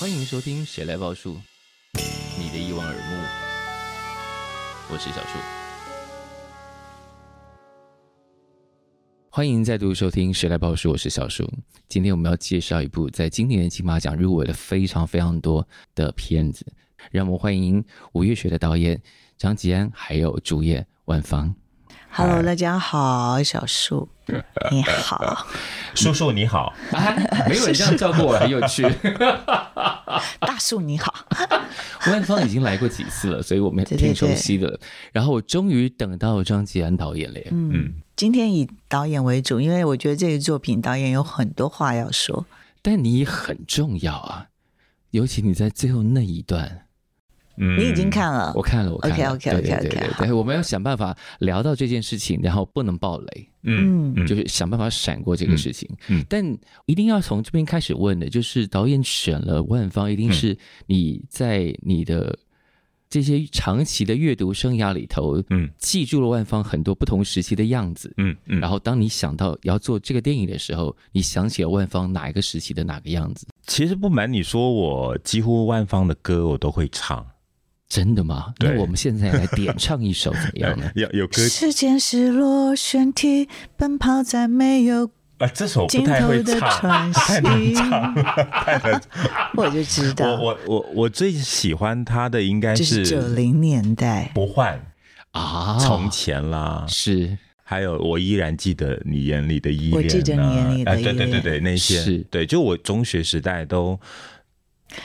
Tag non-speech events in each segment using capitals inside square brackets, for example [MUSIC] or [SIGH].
欢迎收听《谁来报数》，你的一望而目，我是小树。欢迎再度收听《谁来报数》，我是小树。今天我们要介绍一部在今年金马奖入围了非常非常多的片子，让我们欢迎五月雪的导演张吉安，还有主演万芳。Hello，大家好，小树 [LAUGHS] 你好，叔叔你好，啊、没有人这样叫过我，很有趣。[LAUGHS] [LAUGHS] 大树你好，万芳已经来过几次了，所以我们挺熟悉的。对对对，然后我终于等到张吉安导演了。嗯，嗯，今天以导演为主，因为我觉得这个作品导演有很多话要说。但你很重要啊，尤其你在最后那一段。嗯，你已经看了，我看了，我看了。OK OK OK OK，对，对，我们要想办法聊到这件事情，然后不能爆雷，嗯，就是想办法闪过这个事情。嗯，但一定要从这边开始问的，就是导演选了万芳，一定是你在你的这些长期的阅读生涯里头，嗯，记住了万芳很多不同时期的样子，嗯嗯，然后当你想到要做这个电影的时候，你想起了万芳哪一个时期的哪个样子？其实不瞒你说，我几乎万芳的歌我都会唱。真的吗？那我们现在来点唱一首怎么样呢？[LAUGHS] 有有歌。时间是螺旋体，奔跑在没有啊，这首不太会唱，太难唱，太难。我就知道，我我我我最喜欢他的应该是九零年代。不换。啊，从前啦，是。还有我依然记得你眼里的依恋，我记得你眼里的依恋，对对对对，那些。是。对，就我中学时代都。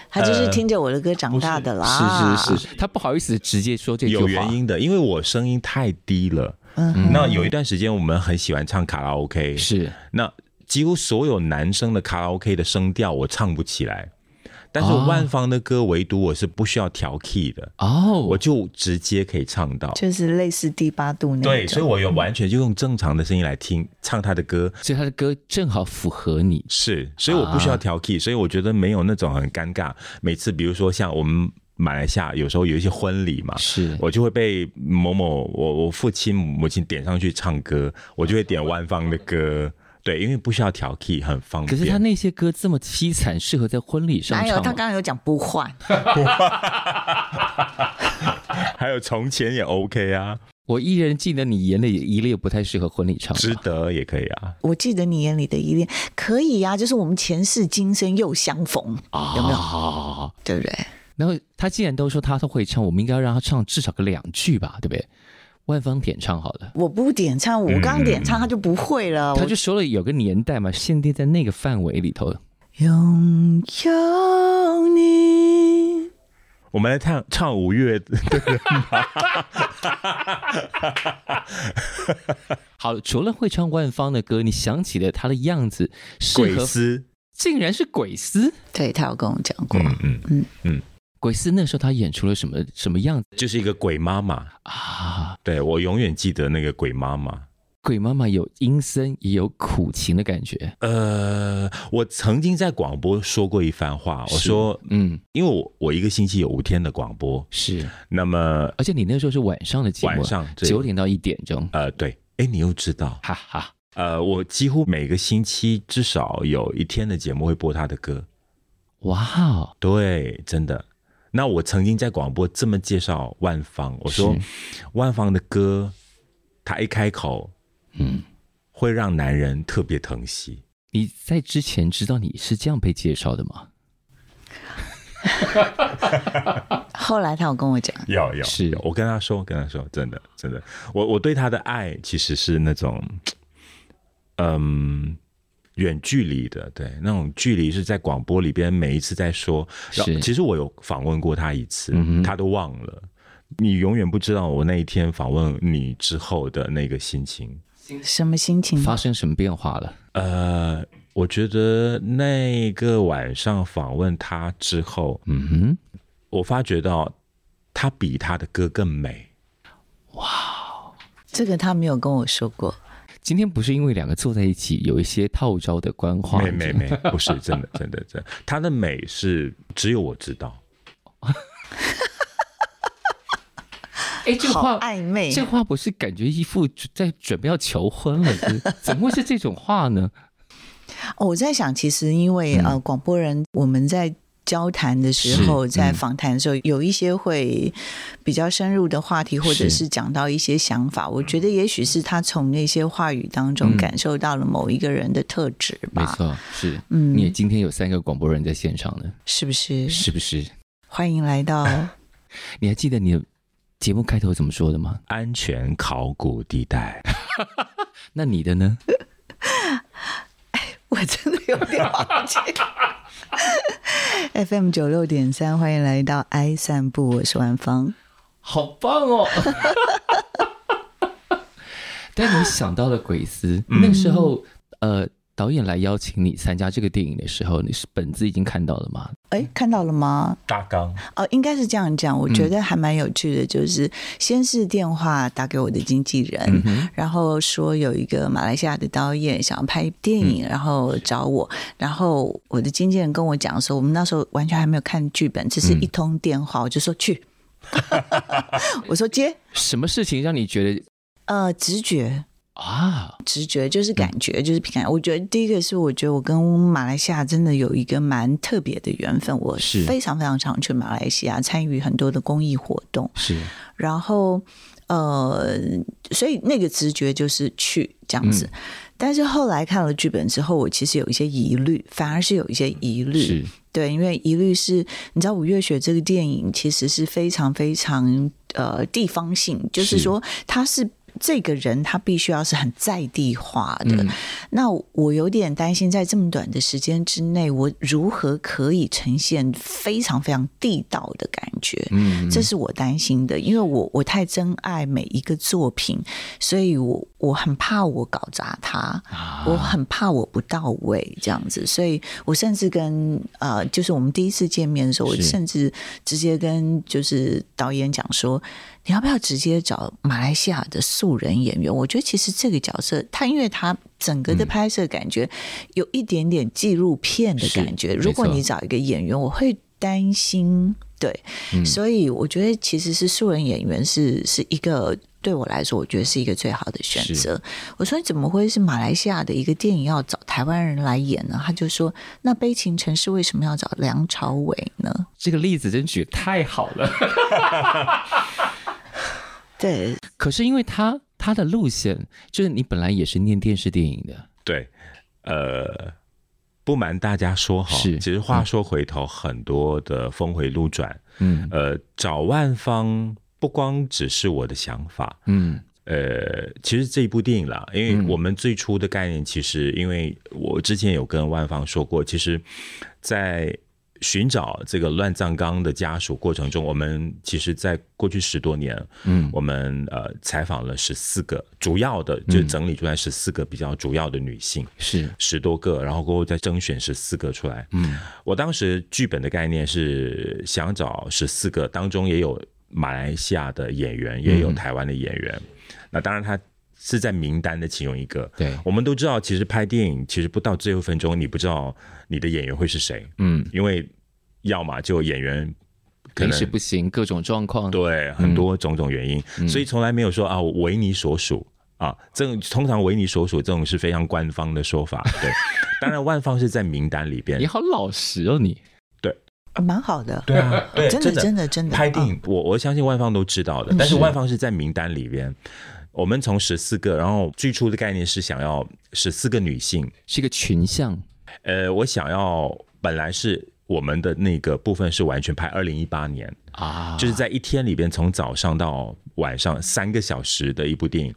他就是听着我的歌长大的啦，呃、是是是，他不好意思直接说这句话，有原因的，因为我声音太低了。嗯，那有一段时间我们很喜欢唱卡拉 OK，是，那几乎所有男生的卡拉 OK 的声调我唱不起来。但是万芳的歌，唯独我是不需要调 key 的哦，我就直接可以唱到，就是类似第八度那种。对，所以我有完全就用正常的声音来听唱他的歌，所以他的歌正好符合你。是，所以我不需要调 key，所以我觉得没有那种很尴尬。每次比如说像我们马来西亚有时候有一些婚礼嘛，是我就会被某某我我父亲母亲点上去唱歌，我就会点万芳的歌。对，因为不需要调 key，很方便。可是他那些歌这么凄惨，适合在婚礼上唱。还有他刚刚有讲不换，[LAUGHS] 还有从前也 OK 啊。我依然记得你眼里的依恋不太适合婚礼唱，值得也可以啊。我记得你眼里的依恋可以呀、啊，就是我们前世今生又相逢，啊、有没有？对不对？然后他既然都说他都会唱，我们应该要让他唱至少个两句吧，对不对？万芳点唱好了，我不点唱，我刚点唱他就不会了。他就说了有个年代嘛，限定在那个范围里头。拥有你，我们来唱唱五月的歌。[LAUGHS] 好，除了会唱万芳的歌，你想起了他的样子，鬼丝，竟然是鬼丝。对，他有跟我讲过，嗯嗯嗯。嗯鬼四那时候他演出了什么什么样子？就是一个鬼妈妈啊！对，我永远记得那个鬼妈妈。鬼妈妈有阴森也有苦情的感觉。呃，我曾经在广播说过一番话，我说，嗯，因为我我一个星期有五天的广播，是。那么，而且你那时候是晚上的节目，晚上九点到一点钟。呃，对。哎，你又知道？哈哈。呃，我几乎每个星期至少有一天的节目会播他的歌。哇哦！对，真的。那我曾经在广播这么介绍万芳，我说万芳的歌，他一开口，嗯，会让男人特别疼惜。你在之前知道你是这样被介绍的吗？[LAUGHS] 后来他有跟我讲，有有是，我跟他说，跟他说，真的真的，我我对他的爱其实是那种，嗯。远距离的，对，那种距离是在广播里边每一次在说。是，其实我有访问过他一次，嗯、他都忘了。你永远不知道我那一天访问你之后的那个心情，什么心情？发生什么变化了？呃，我觉得那个晚上访问他之后，嗯哼，我发觉到他比他的歌更美。哇，这个他没有跟我说过。今天不是因为两个坐在一起有一些套招的官话，没没没，不是真的真的真的，他的美是只有我知道。[LAUGHS] 哎，这话暧昧，这话不是感觉一副在准备要求婚了？怎么会是这种话呢？哦，我在想，其实因为呃，广播人我们在。交谈的时候，在访谈的时候，有一些会比较深入的话题，或者是讲到一些想法。我觉得也许是他从那些话语当中感受到了某一个人的特质吧。没错，是。嗯，你也今天有三个广播人在现场呢，是不是？是不是？欢迎来到。[LAUGHS] 你还记得你的节目开头怎么说的吗？安全考古地带。[LAUGHS] 那你的呢？[LAUGHS] 哎，我真的有点忘记。[LAUGHS] FM 九六点三，欢迎来到 I 散步，我是万芳，好棒哦！[LAUGHS] 但你想到了鬼丝，嗯、那个时候，呃。导演来邀请你参加这个电影的时候，你是本子已经看到了吗？哎，看到了吗？大纲哦，应该是这样讲。我觉得还蛮有趣的，就是先是电话打给我的经纪人，嗯、然后说有一个马来西亚的导演想要拍电影，嗯、然后找我。然后我的经纪人跟我讲说，我们那时候完全还没有看剧本，只是一通电话，我就说去。[LAUGHS] 我说接。什么事情让你觉得？呃，直觉。啊，直觉就是感觉，嗯、就是凭感。我觉得第一个是，我觉得我跟马来西亚真的有一个蛮特别的缘分。我是非常非常常去马来西亚参与很多的公益活动。是，然后呃，所以那个直觉就是去这样子。嗯、但是后来看了剧本之后，我其实有一些疑虑，反而是有一些疑虑。是对，因为疑虑是，你知道《五月雪》这个电影其实是非常非常呃地方性，就是说它是。这个人他必须要是很在地化的，嗯、那我有点担心，在这么短的时间之内，我如何可以呈现非常非常地道的感觉？嗯，这是我担心的，因为我我太珍爱每一个作品，所以我我很怕我搞砸它，啊、我很怕我不到位这样子，所以我甚至跟呃，就是我们第一次见面的时候，我甚至直接跟就是导演讲说。你要不要直接找马来西亚的素人演员？我觉得其实这个角色，他因为他整个的拍摄感觉有一点点纪录片的感觉。如果你找一个演员，我会担心。对，嗯、所以我觉得其实是素人演员是是一个对我来说，我觉得是一个最好的选择。我说你怎么会是马来西亚的一个电影要找台湾人来演呢？他就说：“那悲情城市为什么要找梁朝伟呢？”这个例子真举太好了。[LAUGHS] 对，可是因为他他的路线就是你本来也是念电视电影的，对，呃，不瞒大家说哈，是，其实话说回头，很多的峰回路转，嗯，呃，找万方不光只是我的想法，嗯，呃，其实这一部电影啦，因为我们最初的概念，其实因为我之前有跟万方说过，其实，在。寻找这个乱葬岗的家属过程中，我们其实，在过去十多年，嗯，我们呃采访了十四个主要的，就整理出来十四个比较主要的女性，是十多个，然后过后再征选十四个出来。嗯，我当时剧本的概念是想找十四个，当中也有马来西亚的演员，也有台湾的演员。嗯，那当然，他是在名单的其中一个。对，我们都知道，其实拍电影，其实不到最后一分钟，你不知道。你的演员会是谁？嗯，因为要么就演员可能是不行，各种状况，对，很多种种原因，嗯、所以从来没有说啊，为你所属啊，这种通常为你所属这种是非常官方的说法。[LAUGHS] 对，当然万方是在名单里边。你好老实哦，你。对，蛮好的，对啊，对，真的真的。真的拍电影，我我相信万方都知道的，但是万方是在名单里边。我们从十四个，然后最初的概念是想要十四个女性，是一个群像。呃，我想要本来是我们的那个部分是完全拍二零一八年啊，就是在一天里边从早上到晚上三个小时的一部电影，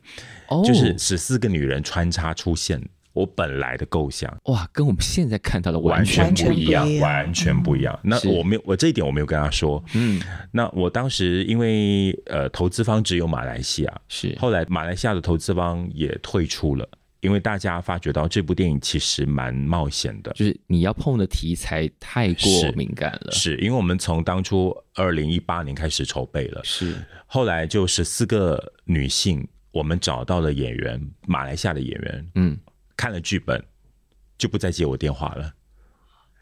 哦，就是十四个女人穿插出现。我本来的构想哇，跟我们现在看到的完全不一样，完全不一样。那我没有，我这一点我没有跟他说。嗯，那我当时因为呃，投资方只有马来西亚，是后来马来西亚的投资方也退出了。因为大家发觉到这部电影其实蛮冒险的，就是你要碰的题材太过敏感了。是，是因为我们从当初二零一八年开始筹备了，是。后来就十四个女性，我们找到了演员，马来西亚的演员，嗯，看了剧本就不再接我电话了，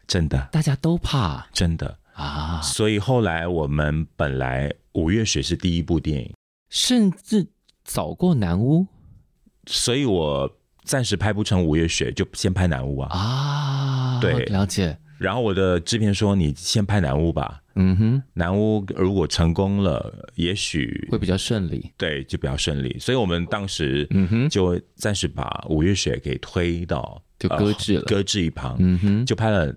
真的，大家都怕，真的。啊，所以后来我们本来《五月雪》是第一部电影。甚至早过南屋，所以我暂时拍不成五月雪，就先拍南屋啊。啊，对，了解。然后我的制片说：“你先拍南屋吧。”嗯哼，南屋如果成功了，也许会比较顺利。对，就比较顺利。所以我们当时嗯哼，就暂时把五月雪给推到就搁置了，搁置一旁。嗯哼，就拍了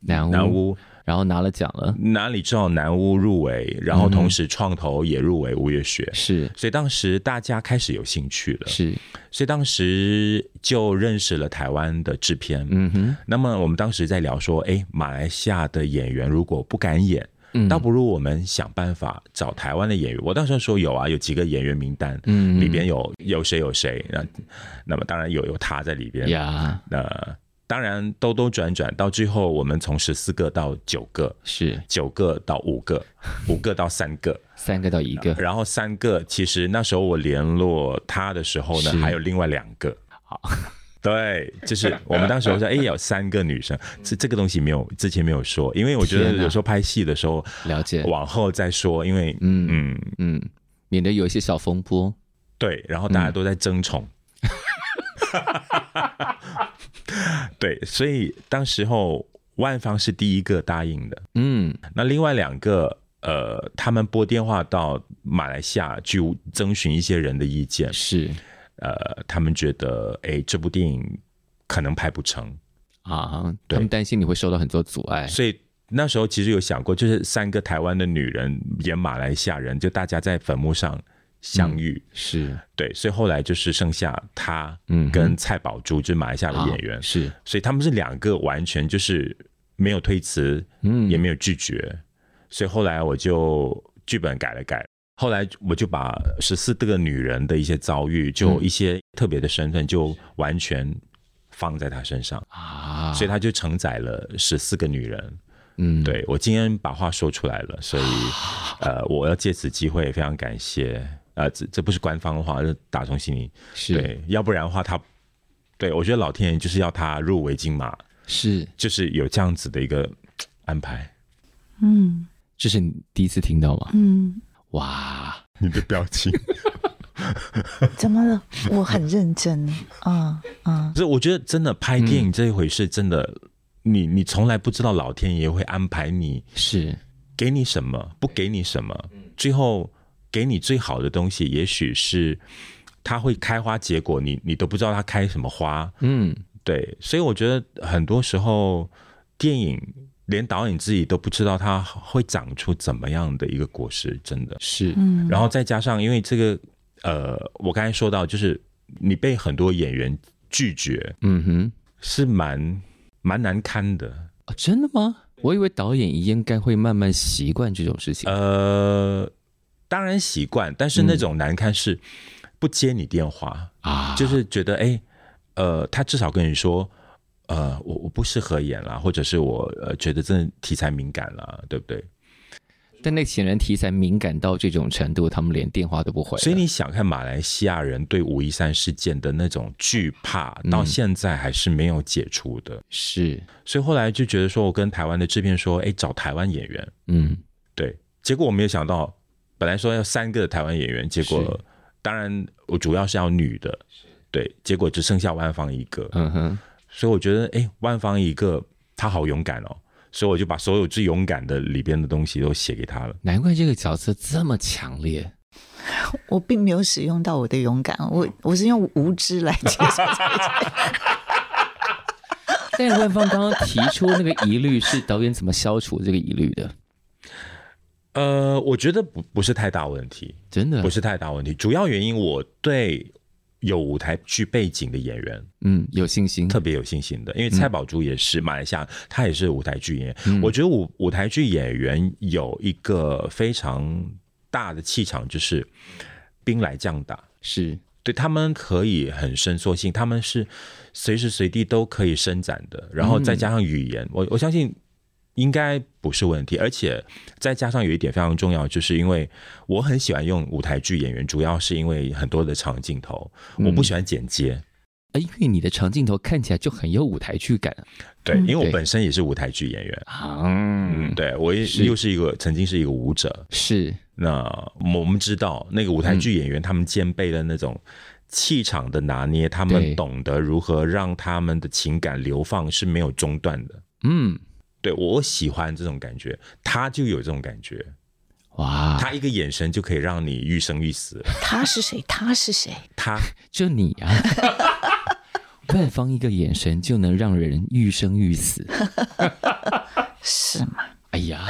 南屋。南屋然后拿了奖了，哪里知道南屋入围，然后同时创投也入围五月雪，是，所以当时大家开始有兴趣了，是，所以当时就认识了台湾的制片，嗯哼，那么我们当时在聊说，哎，马来西亚的演员如果不敢演，嗯，倒不如我们想办法找台湾的演员。我当时说有啊，有几个演员名单，嗯，里边有有谁有谁，那那么当然有有他在里边，呀，那。当然，兜兜转转到最后，我们从十四个到九个，是。九个到五个，[LAUGHS] 五个到三个，三个到一个，然后三个，其实那时候我联络他的时候呢，还有另外两个。好，[LAUGHS] 对，就是我们当时说，哎，有三个女生，这这个东西没有之前没有说，因为我觉得有时候拍戏的时候，了解，往后再说，因为嗯嗯。嗯，免得有一些小风波。对，然后大家都在争宠。[LAUGHS] 对，所以当时候万方是第一个答应的，嗯，那另外两个，呃，他们拨电话到马来西亚去征询一些人的意见，是，呃，他们觉得，哎，这部电影可能拍不成。啊，他们担心你会受到很多阻碍，所以那时候其实有想过，就是三个台湾的女人演马来西亚人，就大家在坟墓上。相遇、嗯、是。对，所以后来就是剩下他，嗯，跟蔡宝珠，就是马来西亚的演员，是，所以他们是两个完全就是没有推辞，嗯，也没有拒绝，所以后来我就剧本改了改，后来我就把十四个女人的一些遭遇，就一些特别的身份，就完全放在她身上啊，所以她就承载了十四个女人，嗯，对，我今天把话说出来了，所以呃，我要借此机会非常感谢。呃，这这不是官方的话，是打从心里是对，要不然的话他，他对我觉得老天爷就是要他入围金马，是就是有这样子的一个安排。嗯，这是你第一次听到吗？嗯，哇，[LAUGHS] 你的表情 [LAUGHS] 怎么了？我很认真啊啊！这、嗯嗯、我觉得真的拍电影这一回事，真的，嗯、你你从来不知道老天爷会安排你是给你什么，不给你什么，最后。给你最好的东西，也许是它会开花结果，你你都不知道它开什么花。嗯，对，所以我觉得很多时候电影连导演自己都不知道它会长出怎么样的一个果实，真的是。嗯，然后再加上因为这个，呃，我刚才说到，就是你被很多演员拒绝，嗯哼，是蛮蛮难堪的。哦，真的吗？我以为导演应该会慢慢习惯这种事情。呃。当然习惯，但是那种难堪是不接你电话啊，嗯、就是觉得哎、欸，呃，他至少跟你说，呃，我我不适合演了，或者是我呃觉得真的题材敏感了，对不对？但那显然题材敏感到这种程度，他们连电话都不回。所以你想看马来西亚人对五一三事件的那种惧怕，到现在还是没有解除的。是、嗯，所以后来就觉得说，我跟台湾的制片说，哎，找台湾演员，嗯，对，结果我没有想到。本来说要三个台湾演员，结果当然我主要是要女的，对，结果只剩下万芳一个。嗯哼，所以我觉得，哎，万芳一个，她好勇敢哦，所以我就把所有最勇敢的里边的东西都写给她了。难怪这个角色这么强烈。[LAUGHS] 我并没有使用到我的勇敢，我我是用无知来介绍。[LAUGHS] 但万芳刚刚提出那个疑虑，是导演怎么消除这个疑虑的？呃，我觉得不不是太大问题，真的不是太大问题。主要原因，我对有舞台剧背景的演员，嗯，有信心，特别有信心的。因为蔡宝珠也是马来西亚，他也是舞台剧演员。嗯、我觉得舞舞台剧演员有一个非常大的气场，就是兵来将挡，是对他们可以很伸缩性，他们是随时随地都可以伸展的。然后再加上语言，嗯、我我相信。应该不是问题，而且再加上有一点非常重要，就是因为我很喜欢用舞台剧演员，主要是因为很多的长镜头，我不喜欢剪接。啊，因为你的长镜头看起来就很有舞台剧感。对，因为我本身也是舞台剧演员。嗯，对，我也是又是一个曾经是一个舞者。是，那我们知道那个舞台剧演员，他们兼备的那种气场的拿捏，他们懂得如何让他们的情感流放是没有中断的。嗯，对，我喜欢这种感觉，他就有这种感觉。哇，他一个眼神就可以让你欲生欲死。他是谁？他是谁？他 [LAUGHS] 就你啊！[LAUGHS] 万方一个眼神就能让人欲生欲死，[LAUGHS] 是吗？哎呀，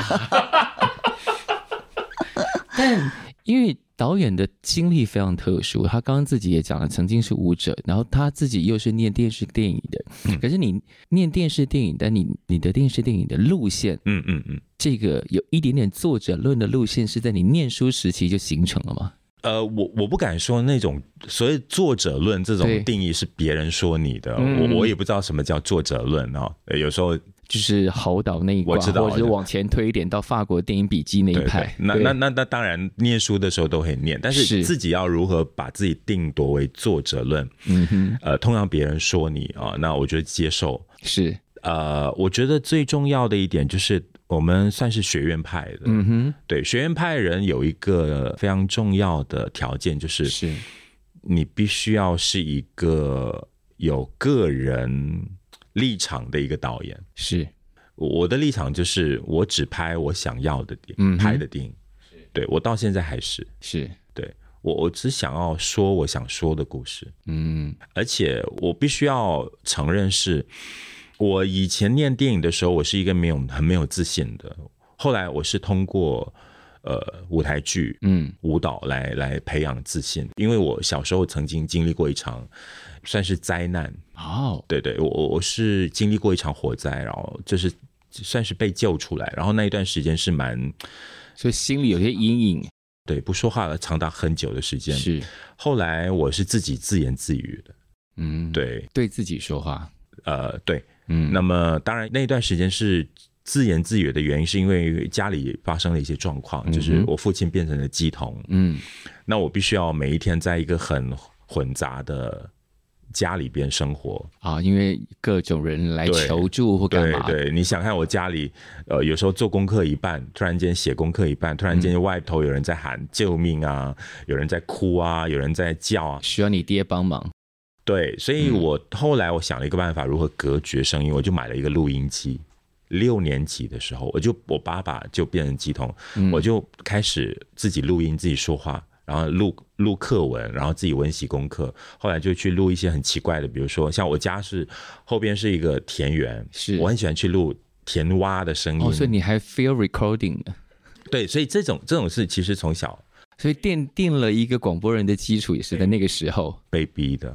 但因为。导演的经历非常特殊，他刚刚自己也讲了，曾经是舞者，然后他自己又是念电视电影的。嗯、可是你念电视电影，但你你的电视电影的路线，嗯嗯嗯，这个有一点点作者论的路线，是在你念书时期就形成了吗？呃，我我不敢说那种所谓作者论这种定义是别人说你的，嗯、我我也不知道什么叫作者论啊、哦。有时候。就是侯导那一挂，或者是往前推一点到法国电影笔记那一派。那那那那当然，念书的时候都会念，但是自己要如何把自己定夺为作者论？嗯哼，呃，通常别人说你啊，那我觉得接受是。呃，我觉得最重要的一点就是，我们算是学院派的。嗯哼，对，学院派人有一个非常重要的条件，就是是你必须要是一个有个人。立场的一个导演。是，我的立场就是我只拍我想要的电影，嗯、拍的电影，对，我到现在还是。是。对我我只想要说我想说的故事，嗯，而且我必须要承认是，我以前念电影的时候，我是一个没有很没有自信的，后来我是通过呃舞台剧，嗯，舞蹈来来培养自信，因为我小时候曾经经历过一场。算是灾难哦，对对，我我是经历过一场火灾，然后就是算是被救出来，然后那一段时间是蛮，所以心里有些阴影，对，不说话了长达很久的时间。是，后来我是自己自言自语的，嗯，对，对自己说话，呃，对，嗯，那么当然那一段时间是自言自语的原因，是因为家里发生了一些状况，嗯、就是我父亲变成了鸡童，嗯，那我必须要每一天在一个很混杂的。家里边生活啊，因为各种人来求助或干嘛。对对，你想看我家里，呃，有时候做功课一半，突然间写功课一半，突然间外头有人在喊救命啊，嗯、有人在哭啊，有人在叫啊，需要你爹帮忙。对，所以我后来我想了一个办法，如何隔绝声音，我就买了一个录音机。六年级的时候，我就我爸爸就变成乩童，嗯、我就开始自己录音，自己说话。然后录录课文，然后自己温习功课。后来就去录一些很奇怪的，比如说像我家是后边是一个田园，是我很喜欢去录田蛙的声音。哦，所以你还 field recording 的？对，所以这种这种事其实从小，所以奠定了一个广播人的基础，也是在那个时候被逼的。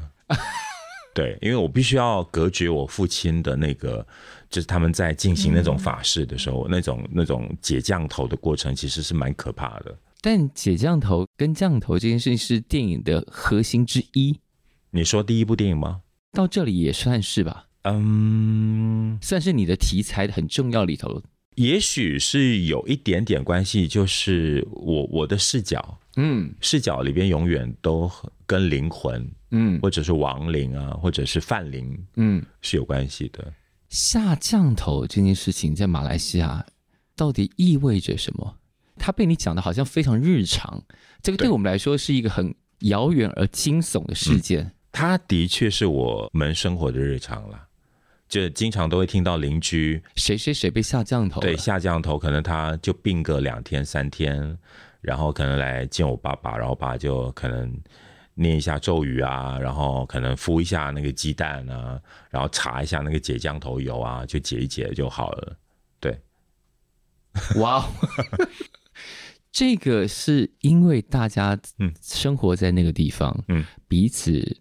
对，因为我必须要隔绝我父亲的那个，就是他们在进行那种法事的时候，嗯、那种那种解降头的过程，其实是蛮可怕的。但解降头跟降头这件事情是电影的核心之一。你说第一部电影吗？到这里也算是吧。嗯，算是你的题材很重要里头。也许是有一点点关系，就是我我的视角，嗯，视角里边永远都跟灵魂，嗯，或者是亡灵啊，或者是泛灵，嗯，是有关系的。下降头这件事情在马来西亚到底意味着什么？他被你讲的好像非常日常，这个对我们来说是一个很遥远而惊悚的事件。他、嗯、的确是我们生活的日常了，就经常都会听到邻居谁谁谁被下降头，对，下降头，可能他就病个两天三天，然后可能来见我爸爸，然后爸就可能念一下咒语啊，然后可能敷一下那个鸡蛋啊，然后查一下那个解降头油啊，就解一解就好了。对，哇、wow。[LAUGHS] 这个是因为大家嗯生活在那个地方，嗯，彼此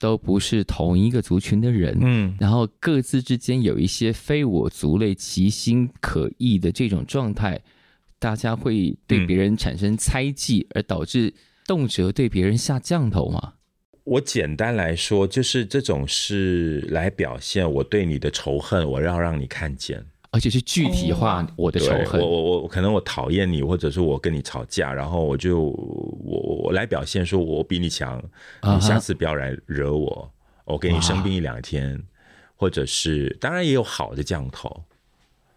都不是同一个族群的人，嗯，然后各自之间有一些非我族类、其心可异的这种状态，大家会对别人产生猜忌，而导致动辄对别人下降头吗？我简单来说，就是这种是来表现我对你的仇恨，我要让你看见。而且是具体化我的仇恨，我我我可能我讨厌你，或者是我跟你吵架，然后我就我我来表现说我比你强，你下次不要来惹我我给你生病一两天，或者是当然也有好的降头。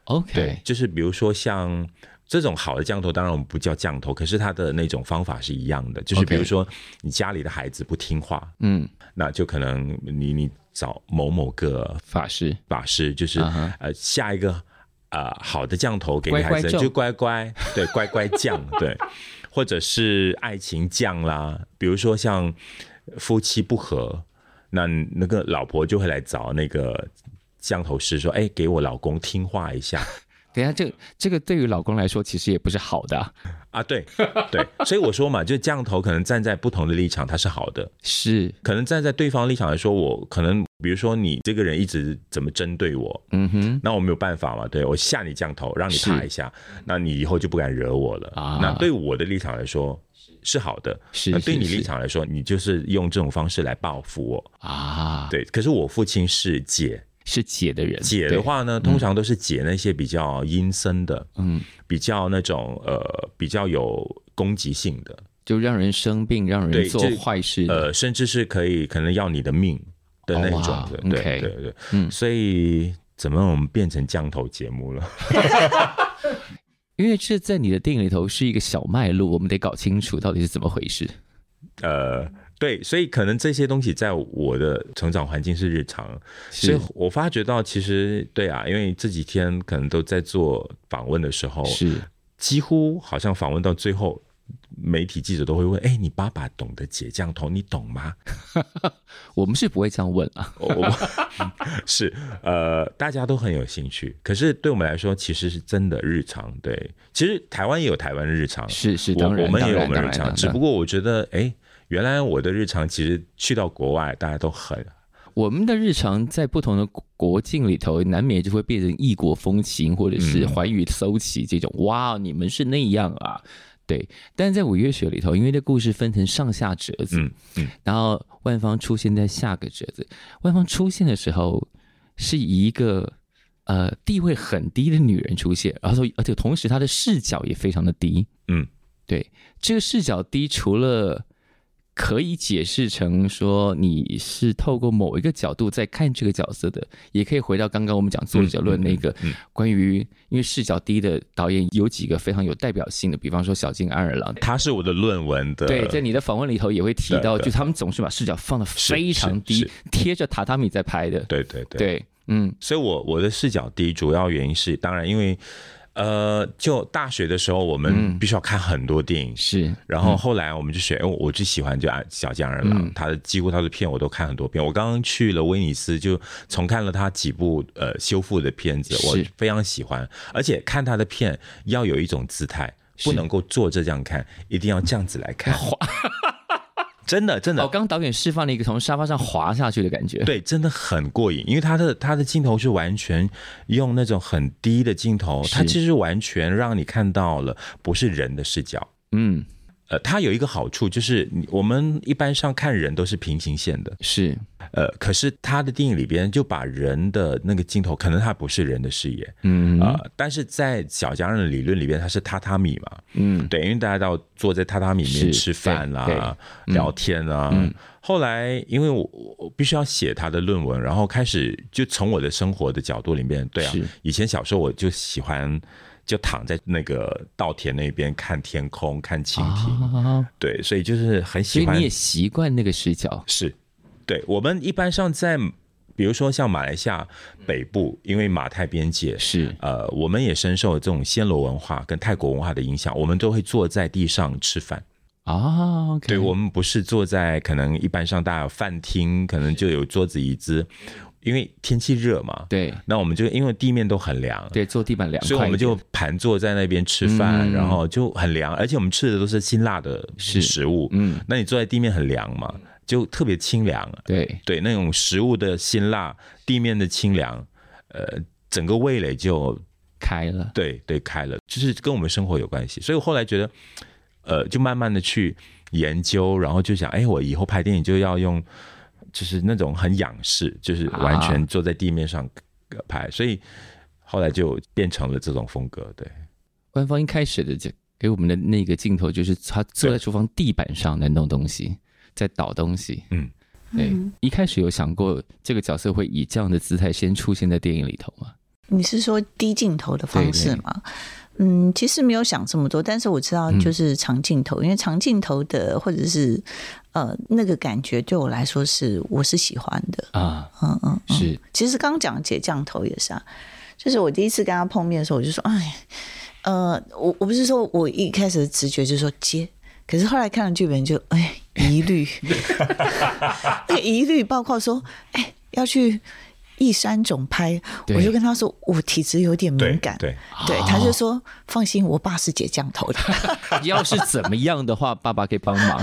OK，对，就是比如说像这种好的降头，当然我们不叫降头，可是它的那种方法是一样的。就是比如说你家里的孩子不听话，嗯，那就可能你你找某某个法师，法师就是、uh -huh. 呃下一个呃好的降头给你孩子，就乖乖对乖乖降 [LAUGHS] 对，或者是爱情降啦，比如说像夫妻不和，那那个老婆就会来找那个。降头师说：“哎、欸，给我老公听话一下。等一下，这这个对于老公来说，其实也不是好的啊。啊对对，所以我说嘛，就降头可能站在不同的立场，它是好的。[LAUGHS] 是，可能站在对方立场来说，我可能比如说你这个人一直怎么针对我，嗯哼，那我没有办法嘛，对我吓你降头，让你怕一下，那你以后就不敢惹我了啊。那对我的立场来说是好的，是，那对你立场来说，你就是用这种方式来报复我啊。对，可是我父亲是解。”是解的人，解的话呢，通常都是解那些比较阴森的，嗯，比较那种呃，比较有攻击性的，就让人生病，让人做坏事，呃，甚至是可以可能要你的命的那种的，哦、对对对，嗯，所以怎么我们变成降头节目了？因为这在你的电影里头是一个小脉络，我们得搞清楚到底是怎么回事，[LAUGHS] 呃。对，所以可能这些东西在我的成长环境是日常，所以我发觉到其实对啊，因为这几天可能都在做访问的时候，是几乎好像访问到最后，媒体记者都会问：“哎，你爸爸懂得解降头，你懂吗？” [LAUGHS] 我们是不会这样问啊，我 [LAUGHS] 是呃，大家都很有兴趣，可是对我们来说，其实是真的日常。对，其实台湾也有台湾的日常，是是，当然我，我们也有我们日常，只不过我觉得，哎。原来我的日常其实去到国外，大家都很。我们的日常在不同的国境里头，难免就会变成异国风情，或者是寰宇搜奇这种、嗯。哇，你们是那样啊？对。但是在《五月雪》里头，因为这故事分成上下折子，嗯嗯，然后万芳出现在下个折子。万芳出现的时候，是以一个呃地位很低的女人出现，然后说，而且同时她的视角也非常的低。嗯，对，这个视角低，除了可以解释成说你是透过某一个角度在看这个角色的，也可以回到刚刚我们讲作者论那个关于，因为视角低的导演有几个非常有代表性的，比方说小津安二郎，他是我的论文的。对，在你的访问里头也会提到，就他们总是把视角放得非常低，贴着榻榻米在拍的。对对对，对，嗯，所以我我的视角低，主要原因是当然因为。呃，就大学的时候，我们必须要看很多电影，嗯、是。然后后来我们就选，嗯、我最喜欢就小津安二郎，他的几乎他的片我都看很多遍。我刚刚去了威尼斯，就重看了他几部呃修复的片子，我非常喜欢。而且看他的片要有一种姿态，不能够坐着这样看，一定要这样子来看。真的，真的，我、哦、刚导演示范了一个从沙发上滑下去的感觉，对，真的很过瘾，因为他的他的镜头是完全用那种很低的镜头，他其实完全让你看到了不是人的视角，嗯。呃，它有一个好处，就是我们一般上看人都是平行线的，是，呃，可是他的电影里边就把人的那个镜头，可能他不是人的视野，嗯啊、呃，但是在小家人的理论里边，他是榻榻米嘛，嗯，对，因为大家都坐在榻榻米里面吃饭啦、啊、聊天啊、嗯，后来因为我我必须要写他的论文，然后开始就从我的生活的角度里面，对啊，以前小时候我就喜欢。就躺在那个稻田那边看天空，看蜻蜓，啊，对，所以就是很喜欢。所以你也习惯那个视角，是。对，我们一般上在，比如说像马来西亚北部，因为马泰边界是，呃，我们也深受这种暹罗文化跟泰国文化的影响，我们都会坐在地上吃饭啊。对，我们不是坐在可能一般上大家有饭厅，可能就有桌子椅子。因为天气热嘛，对，那我们就因为地面都很凉，对，坐地板凉，所以我们就盘坐在那边吃饭，嗯，然后就很凉，而且我们吃的都是辛辣的食物，嗯，那你坐在地面很凉嘛，就特别清凉，对。对，那种食物的辛辣，地面的清凉，呃，整个味蕾就开了，对对，开了，就是跟我们生活有关系，所以我后来觉得，呃，就慢慢的去研究，然后就想，哎，我以后拍电影就要用。就是那种很仰视，就是完全坐在地面上拍，啊，所以后来就变成了这种风格。对，官方一开始的就给我们的那个镜头，就是他坐在厨房地板上在弄东西，在倒东西。嗯，对，一开始有想过这个角色会以这样的姿态先出现在电影里头吗？你是说低镜头的方式吗？嗯，其实没有想这么多，但是我知道就是长镜头，嗯、因为长镜头的或者是呃那个感觉对我来说是我是喜欢的啊，嗯嗯，嗯是。其实刚刚讲解降头也是啊，就是我第一次跟他碰面的时候，我就说，哎，呃，我我不是说我一开始的直觉就是说接，可是后来看了剧本就哎疑虑 [LAUGHS] [LAUGHS] 那个疑虑包括说，哎要去。一山总拍，我就跟他说，我体质有点敏感，对，对，对，他就说放心，我爸是姐降头的，[LAUGHS] 要是怎么样的话，爸爸可以帮忙。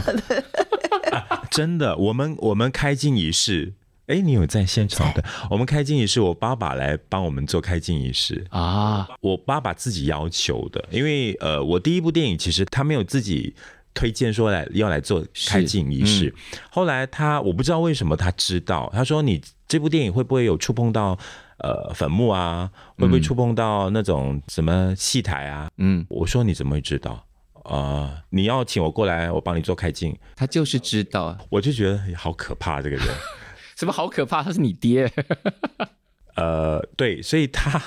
啊、[LAUGHS] 真的，我们我们开镜仪式，哎，你有在现场的？我们开镜仪式，我爸爸来帮我们做开镜仪式。啊，我爸爸自己要求的，因为呃，我第一部电影其实他没有自己推荐说来要来做开镜仪式，嗯、后来他我不知道为什么他知道，他说你。这部电影会不会有触碰到呃坟墓啊？会不会触碰到那种什么戏台啊？嗯，我说你怎么会知道？啊、呃，你要请我过来，我帮你做开镜。他就是知道，我就觉得好可怕这个人。[LAUGHS] 什么好可怕？他是你爹。[LAUGHS] 呃，对，所以他。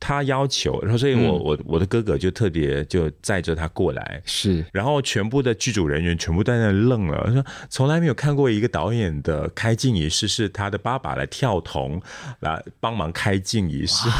他要求，然后所以我我我的哥哥就特别就载着他过来，是，[LAUGHS] 然后全部的剧组人员全部在那愣了，说从来没有看过一个导演的开镜仪式是他的爸爸来跳铜来帮忙开镜仪式。[LAUGHS]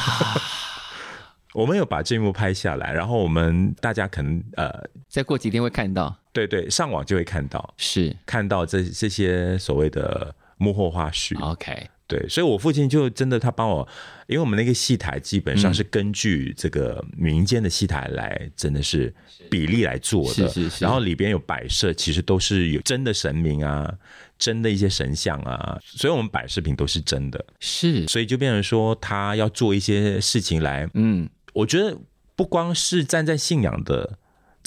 我们有把这一幕拍下来，然后我们大家可能呃再过几天会看到，对对，上网就会看到，是。看到这这些所谓的幕后花絮。OK。对，所以我父亲就真的他帮我，因为我们那个戏台基本上是根据这个民间的戏台来，真的是比例来做的。是是是。然后里边有摆设，其实都是有真的神明啊，真的一些神像啊，所以我们摆饰品都是真的。是，所以就变成说他要做一些事情来，嗯，我觉得不光是站在信仰的。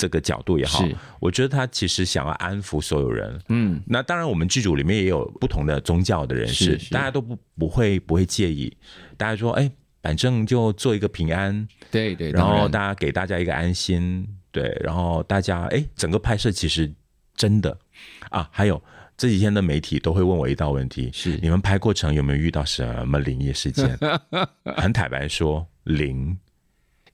这个角度也好，我觉得他其实想要安抚所有人。嗯，那当然，我们剧组里面也有不同的宗教的人士，大家都不不会不会介意。大家说，哎，反正就做一个平安，对对，然后大家给大家一个安心，对，然后大家哎，整个拍摄其实真的啊，还有这几天的媒体都会问我一道问题：是你们拍过程有没有遇到什么灵异事件？[LAUGHS] 很坦白说，零。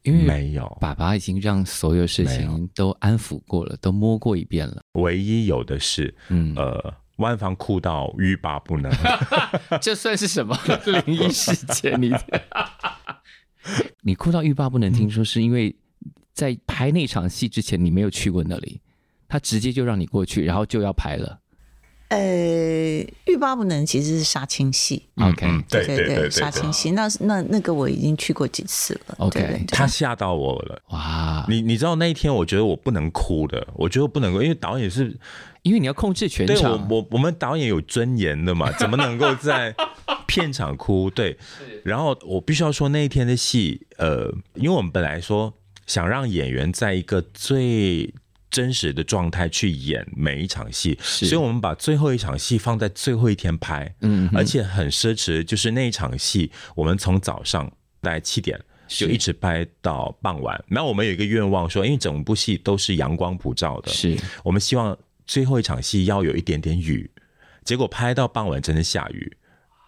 因为没有，爸爸已经让所有事情都安抚过了，都摸过一遍了。唯一有的是，嗯，呃，万芳哭到欲罢不能，[LAUGHS] 这算是什么 [LAUGHS] 灵异事件？你你哭到欲罢不能，听说是因为在拍那场戏之前你没有去过那里，他直接就让你过去，然后就要拍了。呃，欲罢不能其实是杀青戏，OK，对对对，杀青戏，那那那个我已经去过几次了，OK，他吓到我了，哇！你你知道那一天，我觉得我不能哭的，我觉得不能哭，因为导演是，因为你要控制全场，我我我们导演有尊严的嘛，[LAUGHS] 怎么能够在片场哭？对，然后我必须要说那一天的戏，呃，因为我们本来说想让演员在一个最。真实的状态去演每一场戏，所以我们把最后一场戏放在最后一天拍，嗯，而且很奢侈，就是那一场戏，我们从早上大概七点就一直拍到傍晚。那我们有一个愿望说，因为整部戏都是阳光普照的，是。我们希望最后一场戏要有一点点雨，结果拍到傍晚真的下雨，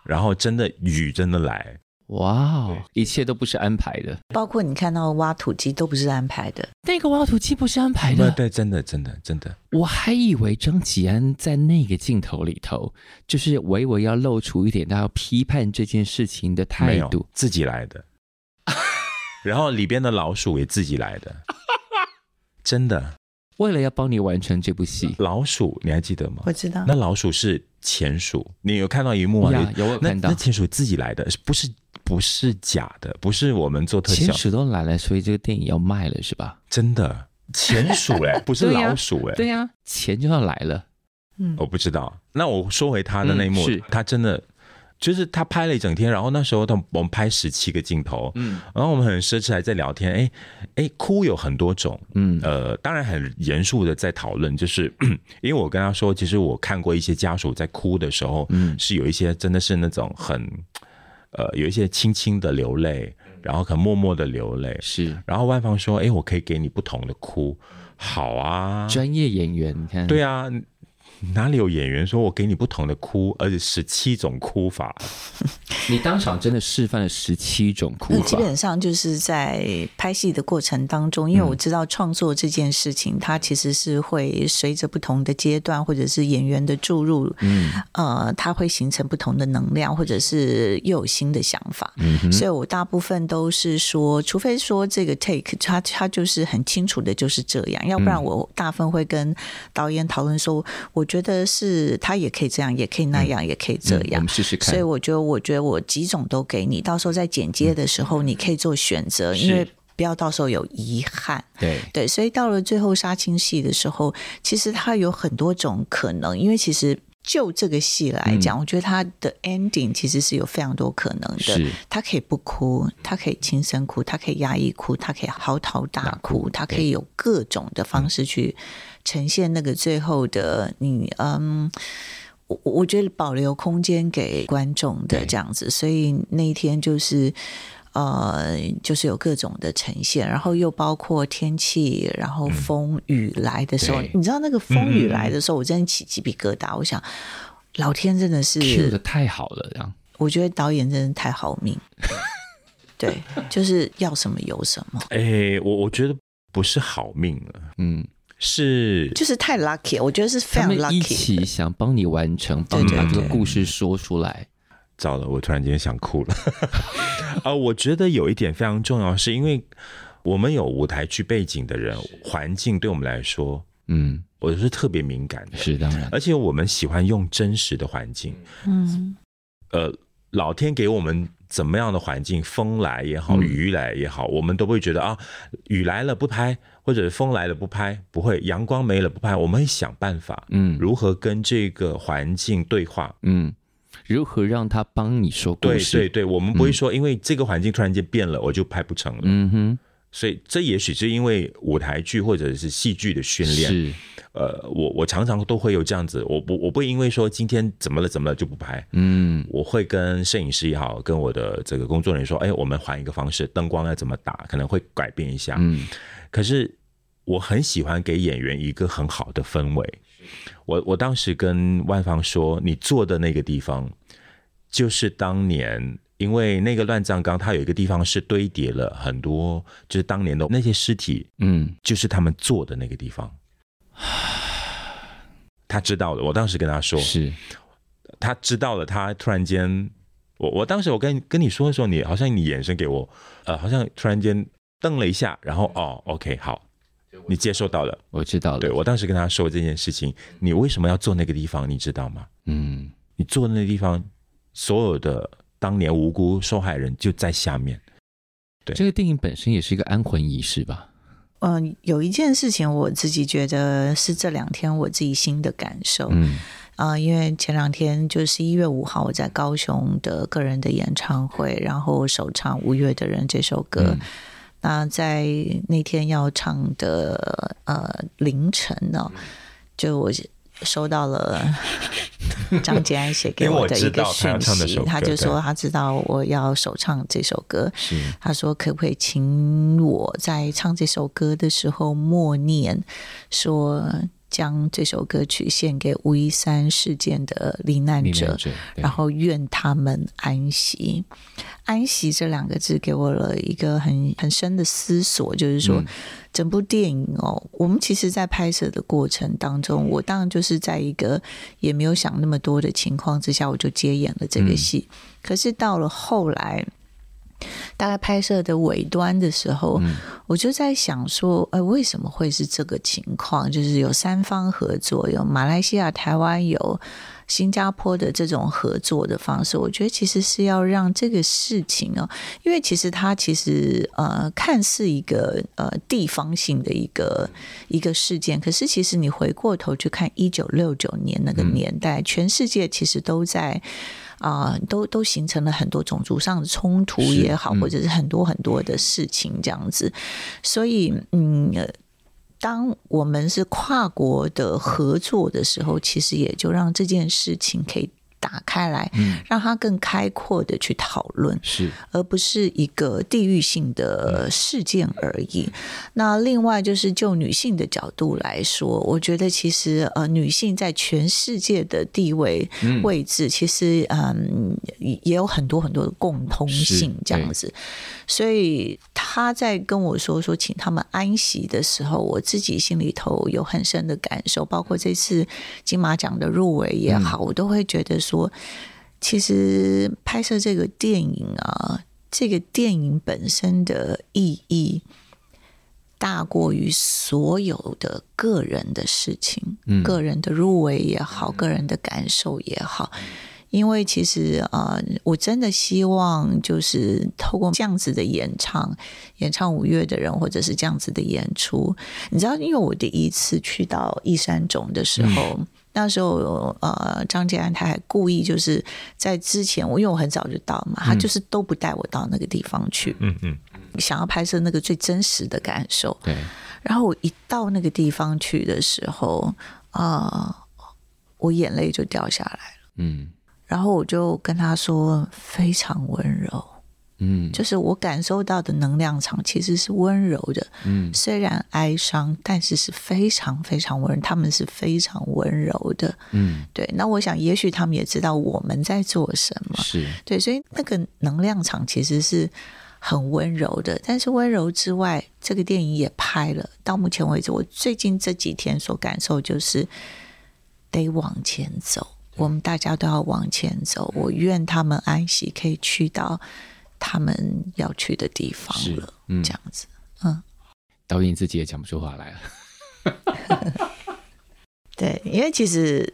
然后真的雨真的来。哇哦，一切都不是安排的，包括你看到挖土机都不是安排的。那个挖土机不是安排的，对，对，真的，真的，真的。我还以为张吉安在那个镜头里头，就是微微要露出一点他要批判这件事情的态度，自己来的。[LAUGHS] 然后里边的老鼠也自己来的，[LAUGHS] 真的，为了要帮你完成这部戏。老鼠你还记得吗？我知道，那老鼠是钱鼠，你有看到一幕吗？有，有看到。那钱鼠自己来的，不是？不是假的，不是我们做特效，钱鼠都来了，所以这个电影要卖了是吧？真的，钱鼠哎、欸，[LAUGHS] 不是老鼠哎、欸，对呀、啊，钱、啊、就要来了。嗯，我不知道。那我说回他的那一幕，嗯、他真的就是他拍了一整天，然后那时候他我们拍十七个镜头，嗯，然后我们很奢侈还在聊天，哎哎，哭有很多种，嗯呃，当然很严肃的在讨论，就是 [CLEARS THROAT] 因为我跟他说，其实我看过一些家属在哭的时候，嗯，是有一些真的是那种很。呃，有一些轻轻的流泪，然后可能默默的流泪，是。然后万芳说：“哎，我可以给你不同的哭。”好啊，专业演员，你看，对啊，哪里有演员说我给你不同的哭，而且十七种哭法？[LAUGHS] 你当场真的示范了十七种哭法。基本上就是在拍戏的过程当中，因为我知道创作这件事情，嗯、它其实是会随着不同的阶段，或者是演员的注入，嗯，呃，它会形成不同的能量，或者是又有新的想法。嗯哼，所以我大部分都是说，除非说这个 take，它它就是很清楚的就是这样，要不然我大部分会跟导演讨论说，我。觉得是他也可以这样，也可以那样，嗯、也可以这样。我们试试看。所以我觉得，我觉得我几种都给你，到时候在剪接的时候，你可以做选择，嗯、因为不要到时候有遗憾。对对，所以到了最后杀青戏的时候，其实它有很多种可能，因为其实就这个戏来讲，嗯、我觉得他的 ending 其实是有非常多可能的。是，它可以不哭，他可以轻声哭，他可以压抑哭，他可以嚎啕大哭，他可以有各种的方式去。呈现那个最后的你，嗯，我我觉得保留空间给观众的这样子，所以那一天就是，呃，就是有各种的呈现，然后又包括天气，然后风雨来的时候，嗯、你知道那个风雨来的时候，我真的起鸡皮疙瘩。嗯、我想，老天真的是 Q 的太好了，这样，我觉得导演真的太好命，[LAUGHS] 对，就是要什么有什么。哎、欸，我我觉得不是好命了，嗯。是，就是太 lucky，我觉得是非常 lucky。一起想帮你完成，帮你把这个故事说出来。糟了，我突然间想哭了。啊、[LAUGHS] 呃，我觉得有一点非常重要，是因为我们有舞台剧背景的人，环境对我们来说，嗯，我是特别敏感的。是当然，而且我们喜欢用真实的环境。嗯，呃，老天给我们。怎么样的环境，风来也好，雨来也好，嗯、我们都不会觉得啊，雨来了不拍，或者风来了不拍，不会，阳光没了不拍，我们会想办法，嗯，如何跟这个环境对话，嗯，如何让他帮你说故事，对对对，我们不会说，因为这个环境突然间变了，嗯、我就拍不成了，嗯哼。所以这也许是因为舞台剧或者是戏剧的训练，是，呃，我我常常都会有这样子，我不我不会因为说今天怎么了怎么了就不拍，嗯，我会跟摄影师也好，跟我的这个工作人员说，哎，我们换一个方式，灯光要怎么打，可能会改变一下，嗯，可是我很喜欢给演员一个很好的氛围，我我当时跟万芳说，你坐的那个地方，就是当年。因为那个乱葬岗，它有一个地方是堆叠了很多，就是当年的那些尸体，嗯，就是他们坐的那个地方。[SIGHS] 他知道了，我当时跟他说，是，他知道了。他突然间，我我当时我跟跟你说的时候，你好像你眼神给我，呃，好像突然间瞪了一下，然后哦，OK，好，你接受到了，我知道了。对，我当时跟他说这件事情，你为什么要做那个地方？你知道吗？嗯，你坐的那个地方，所有的。当年无辜受害人就在下面。对，这个电影本身也是一个安魂仪式吧？嗯，有一件事情我自己觉得是这两天我自己新的感受。嗯啊、呃，因为前两天就是一月五号我在高雄的个人的演唱会，然后首唱《五月的人》这首歌。嗯、那在那天要唱的呃凌晨呢，就我。收到了 [LAUGHS] 张杰安写给我的一个讯息，他，他就说他知道我要首唱这首歌，他说可不可以请我在唱这首歌的时候默念说。将这首歌曲献给五一三事件的罹难者，然后愿他们安息。安息这两个字给我了一个很很深的思索，就是说，整部电影哦，我们其实，在拍摄的过程当中，我当然就是在一个也没有想那么多的情况之下，我就接演了这个戏。可是到了后来。大概拍摄的尾端的时候，嗯、我就在想说，哎，为什么会是这个情况？就是有三方合作，有马来西亚、台湾、有新加坡的这种合作的方式。我觉得其实是要让这个事情哦，因为其实它其实呃看似一个呃地方性的一个一个事件，可是其实你回过头去看一九六九年那个年代，嗯、全世界其实都在。啊、呃，都都形成了很多种族上的冲突也好，嗯、或者是很多很多的事情这样子。所以，嗯，当我们是跨国的合作的时候，其实也就让这件事情可以打开来，嗯，让它更开阔的去讨论，是，而不是一个地域性的事件而已。嗯、那另外就是就女性的角度来说，我觉得其实呃，女性在全世界的地位位置，其实嗯，也有很多很多的共通性这样子。所以他在跟我说说请他们安息的时候，我自己心里头有很深的感受，包括这次金马奖的入围也好，我都会觉得说，其实拍摄这个电影啊，这个电影本身的意义大过于所有的个人的事情，个人的入围也好，个人的感受也好。因为其实啊、呃，我真的希望就是透过这样子的演唱，演唱五月的人，或者是这样子的演出，你知道，因为我第一次去到一山种的时候，嗯、那时候呃，张杰安他还故意就是在之前，我因为我很早就到嘛，他就是都不带我到那个地方去，嗯嗯，想要拍摄那个最真实的感受。对，然后我一到那个地方去的时候啊、呃，我眼泪就掉下来了，嗯。然后我就跟他说，非常温柔，嗯，就是我感受到的能量场其实是温柔的，嗯，虽然哀伤，但是是非常非常温柔，他们是非常温柔的，嗯，对。那我想，也许他们也知道我们在做什么，是对，所以那个能量场其实是很温柔的。但是温柔之外，这个电影也拍了。到目前为止，我最近这几天所感受就是得往前走。我们大家都要往前走。我愿他们安息，可以去到他们要去的地方了。嗯，这样子，嗯，导演自己也讲不出话来了。[LAUGHS] 对，因为其实。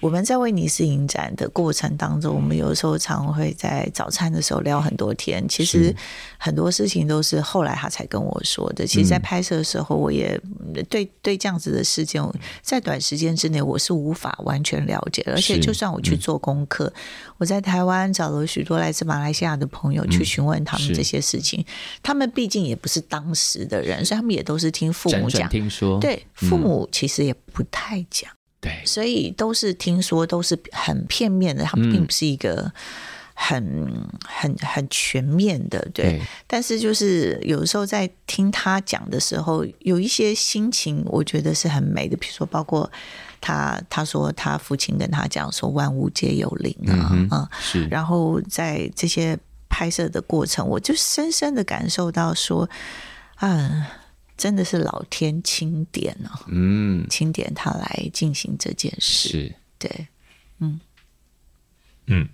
我们在威尼斯影展的过程当中，我们有时候常会在早餐的时候聊很多天。其实很多事情都是后来他才跟我说的。其实，在拍摄的时候，我也对对这样子的事件，在短时间之内我是无法完全了解。而且，就算我去做功课，我在台湾找了许多来自马来西亚的朋友去询问他们这些事情，他们毕竟也不是当时的人，所以他们也都是听父母讲。听说，对，父母其实也不太讲。对，所以都是听说，都是很片面的，他们并不是一个很、嗯、很很全面的，对。对，但是就是有时候在听他讲的时候，有一些心情，我觉得是很美的。比如说，包括他他说他父亲跟他讲说“万物皆有灵”啊，嗯，嗯，是。然后在这些拍摄的过程，我就深深的感受到说，嗯。真的是老天钦点哦，嗯，钦点他来进行这件事，是。对，嗯。嗯，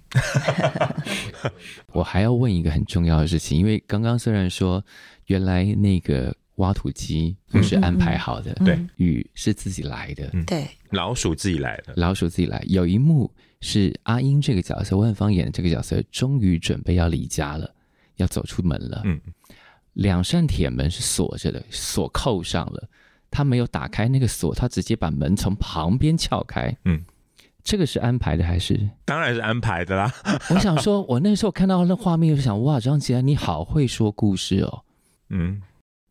[LAUGHS] 我还要问一个很重要的事情，因为刚刚虽然说原来那个挖土机不是安排好的，对、嗯，雨是自己来的，对、嗯，老鼠自己来的，老鼠自己来。有一幕是阿英这个角色，万芳演的这个角色，终于准备要离家了，要走出门了，嗯。两扇铁门是锁着的，锁扣上了，他没有打开那个锁，他直接把门从旁边撬开。嗯，这个是安排的还是？当然是安排的啦。[LAUGHS] 我想说，我那时候看到那画面，就想哇，张吉安你好会说故事哦。嗯，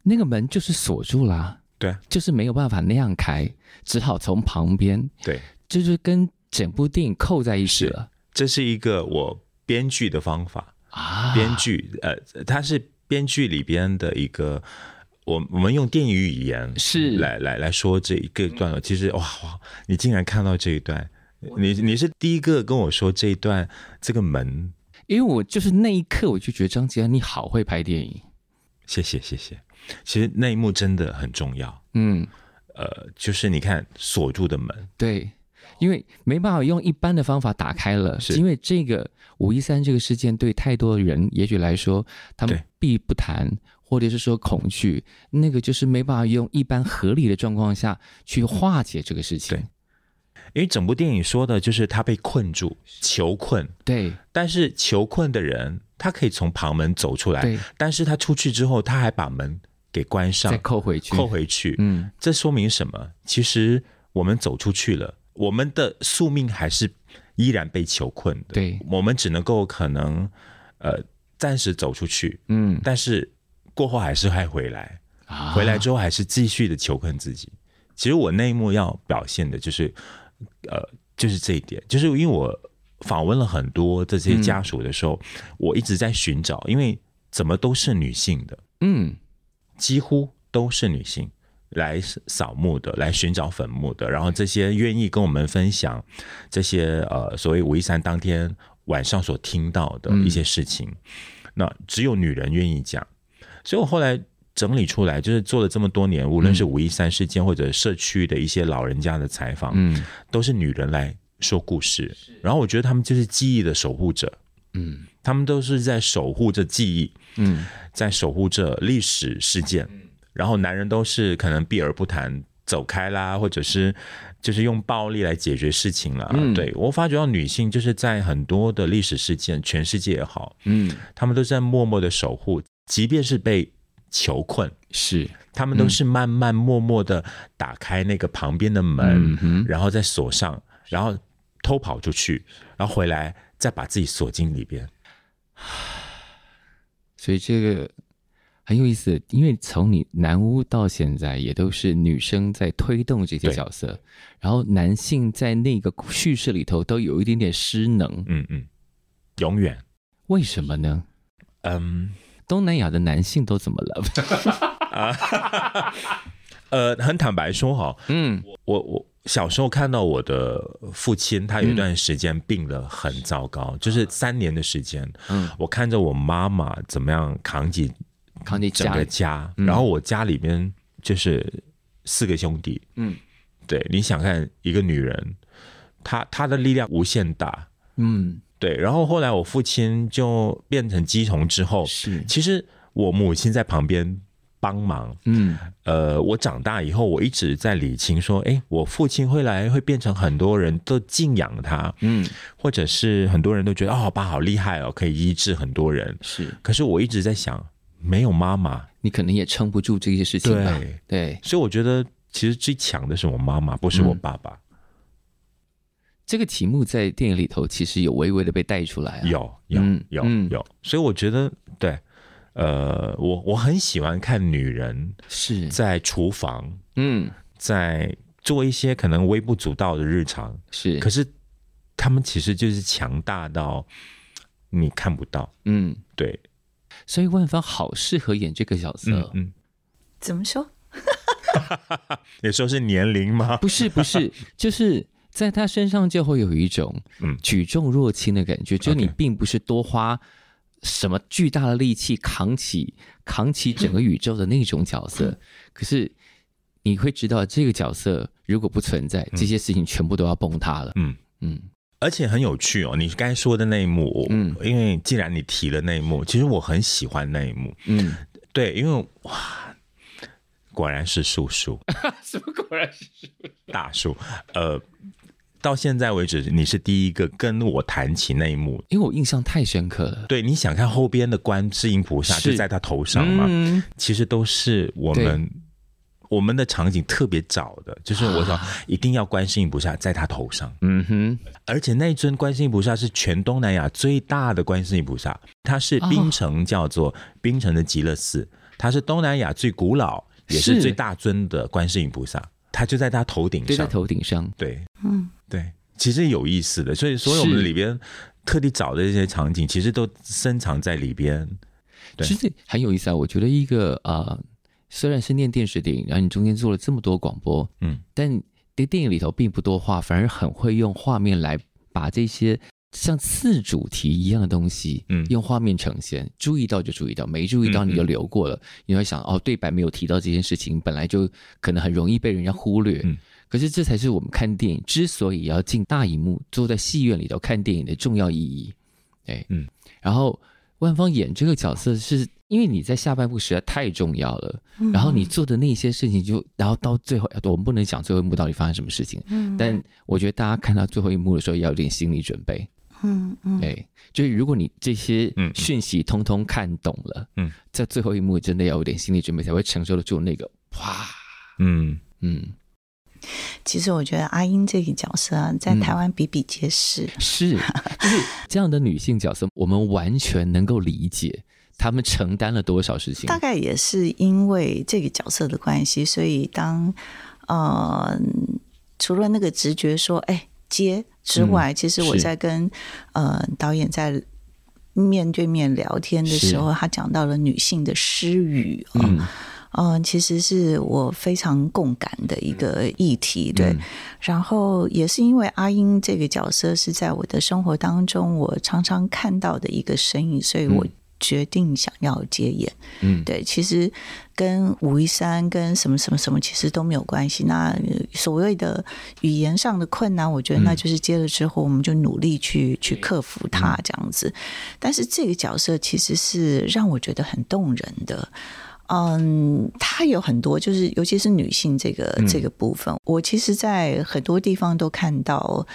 那个门就是锁住啦，对，就是没有办法那样开，只好从旁边。对，就是跟整部电影扣在一起了。这是一个我编剧的方法啊，编剧呃，他是。编剧里边的一个，我我们用电影语言是。来来来说这一个段落。其实哇哇，你竟然看到这一段，你你是第一个跟我说这一段这个门，因为我就是那一刻我就觉得张吉安你好会拍电影，谢谢谢谢。其实那一幕真的很重要，嗯，呃，就是你看锁住的门，对，因为没办法用一般的方法打开了，是因为这个。五一三这个事件对太多人，也许来说，他们避不谈，或者是说恐惧，那个就是没办法用一般合理的状况下去化解这个事情。对，因为整部电影说的就是他被困住，囚困。对，但是囚困的人他可以从旁门走出来，对，但是他出去之后，他还把门给关上，再扣回去，扣回去。嗯，这说明什么？其实我们走出去了，我们的宿命还是。依然被囚困的，对，我们只能够可能，呃，暂时走出去，嗯，但是过后还是会回来，啊，回来之后还是继续的囚困自己。其实我那一幕要表现的就是，呃，就是这一点，就是因为我访问了很多这些家属的时候，嗯、我一直在寻找，因为怎么都是女性的，嗯，几乎都是女性来扫墓的，来寻找坟墓的，然后这些愿意跟我们分享这些呃所谓五一三当天晚上所听到的一些事情，嗯、那只有女人愿意讲，所以我后来。整理出来就是做了这么多年，无论是五一三事件或者社区的一些老人家的采访，嗯，都是女人来说故事。然后我觉得他们就是记忆的守护者，嗯，他们都是在守护着记忆，嗯，在守护着历史事件。然后男人都是可能避而不谈，走开啦，或者是就是用暴力来解决事情啦。嗯，对，我发觉到女性就是在很多的历史事件，全世界也好，嗯，他们都在默默的守护，即便是被。囚困是，他们都是慢慢默默的打开那个旁边的门，嗯、然后再锁上，然后偷跑出去，然后回来再把自己锁进里边。[SIGHS] 所以这个很有意思，因为从你南屋到现在也都是女生在推动这些角色，然后男性在那个叙事里头都有一点点失能。嗯嗯，永远。为什么呢？嗯。东南亚的男性都怎么了？[LAUGHS] 呃，很坦白说哈，嗯，我我小时候看到我的父亲，他有一段时间病得很糟糕，嗯、就是三年的时间。嗯，我看着我妈妈怎么样扛起扛起整个家，然后我家里面就是四个兄弟。嗯，对，你想看一个女人，她她的力量无限大。嗯。对，然后后来我父亲就变成鸡童之后，是其实我母亲在旁边帮忙。嗯，呃，我长大以后，我一直在理清说，哎，我父亲会来会变成很多人都敬仰他，嗯，或者是很多人都觉得哦，爸好厉害哦，可以医治很多人。是，可是我一直在想，没有妈妈，你可能也撑不住这些事情吧？对，对，所以我觉得其实最强的是我妈妈，不是我爸爸。嗯这个题目在电影里头其实有微微的被带出来啊，有有有有，所以我觉得对，呃，我我很喜欢看女人是。在厨房，嗯，在做一些可能微不足道的日常，是，可是他们其实就是强大到你看不到，嗯，对，所以万芳好适合演这个角色，嗯，嗯，怎么说？[LAUGHS] 你说是年龄吗？不是不是，[LAUGHS] 就是。在他身上就会有一种举重若轻的感觉，嗯、就你并不是多花什么巨大的力气扛起扛起整个宇宙的那种角色，嗯、可是你会知道这个角色如果不存在，嗯、这些事情全部都要崩塌了。嗯嗯，而且很有趣哦，你刚才说的那一幕，嗯，因为既然你提了那一幕，其实我很喜欢那一幕。嗯，对，因为哇，果然是叔叔，[LAUGHS] 什么果然是大叔？呃。到现在为止，你是第一个跟我谈起那一幕，因为我印象太深刻了。对，你想看后边的观世音菩萨就在他头上嘛？嗯、其实都是我们对我们的场景特别早的，就是我想一定要观世音菩萨在他头上。嗯哼，而且那尊观世音菩萨是全东南亚最大的观世音菩萨，它是槟城叫做槟城的极乐寺，它是东南亚最古老也是最大尊的观世音菩萨。它就在他头顶上，就在头顶上，对，嗯，对，其实有意思的，所以所以我们里边特地找的这些场景，其实都深藏在里边。对，其实很有意思啊！我觉得一个呃，虽然是念电视电影，然后你中间做了这么多广播，嗯，但这电影里头并不多话，反而很会用画面来把这些。像次主题一样的东西，嗯，用画面呈现，注意到就注意到，没注意到你就流过了。嗯嗯，你会想，哦，对白没有提到这件事情，本来就可能很容易被人家忽略。嗯，可是这才是我们看电影之所以要进大荧幕，坐在戏院里头看电影的重要意义。哎，嗯，然后万芳演这个角色，是因为你在下半部实在太重要了，嗯、然后你做的那些事情就，然后到最后，我们不能讲最后一幕到底发生什么事情，嗯，但我觉得大家看到最后一幕的时候，要有点心理准备。嗯嗯，哎，就是如果你这些讯息通通看懂了，嗯，在最后一幕真的要有点心理准备，才会承受得住那个哇，嗯嗯。其实我觉得阿英这个角色啊，在台湾比比皆是，是，就是这样的女性角色，我们完全能够理解她们承担了多少事情。大概也是因为这个角色的关系，所以当呃，除了那个直觉说，哎。接之外，嗯、其实我在跟呃导演在面对面聊天的时候，他讲到了女性的失语啊。嗯嗯，其实是我非常共感的一个议题，对。嗯、然后也是因为阿英这个角色是在我的生活当中，我常常看到的一个身影，所以我决定想要接演。嗯，对，其实跟武夷山跟什么什么什么其实都没有关系。那所谓的语言上的困难，我觉得那就是接了之后，我们就努力去去克服它这样子。但是这个角色其实是让我觉得很动人的。嗯，她有很多，就是尤其是女性这个、嗯、这个部分，我其实，在很多地方都看到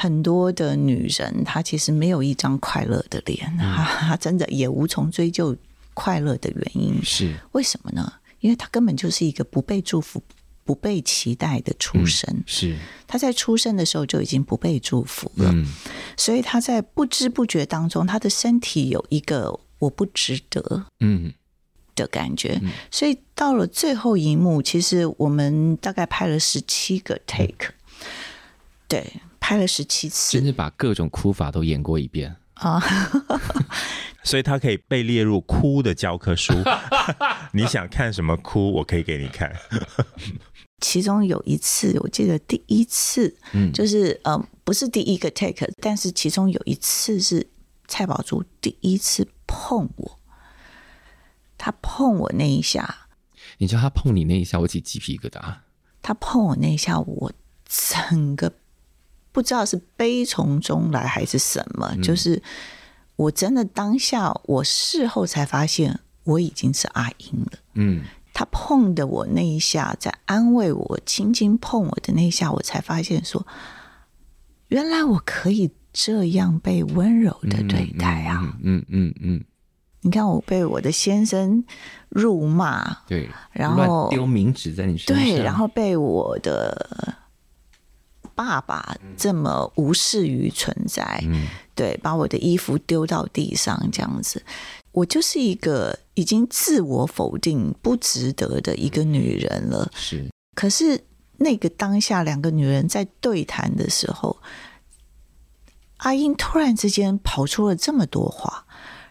很多的女人，她其实没有一张快乐的脸，她、嗯、真的也无从追究快乐的原因。是。为什么呢？因为她根本就是一个不被祝福、不被期待的出生，嗯、是。她在出生的时候就已经不被祝福了，嗯、所以她在不知不觉当中，她的身体有一个我不值得，嗯。的感觉，所以到了最后一幕，其实我们大概拍了十七个 take，对，拍了十七次，甚至把各种哭法都演过一遍啊！[LAUGHS] 所以他可以被列入哭的教科书。[LAUGHS] 你想看什么哭，我可以给你看。其中有一次，我记得第一次，嗯，就是呃，不是第一个 take，但是其中有一次是蔡宝珠第一次碰我。他碰我那一下，你知道他碰你那一下，我起鸡皮疙瘩。他碰我那一下，我整个不知道是悲从中来还是什么，嗯、就是我真的当下，我事后才发现我已经是阿英了。嗯，他碰的我那一下，在安慰我，轻轻碰我的那一下，我才发现说，原来我可以这样被温柔的对待啊！嗯嗯嗯。你看我被我的先生辱骂，对，然后丢名纸在你身上，对，然后被我的爸爸这么无视于存在，嗯，对，把我的衣服丢到地上这样子，我就是一个已经自我否定不值得的一个女人了。是，可是那个当下两个女人在对谈的时候，阿英突然之间跑出了这么多话。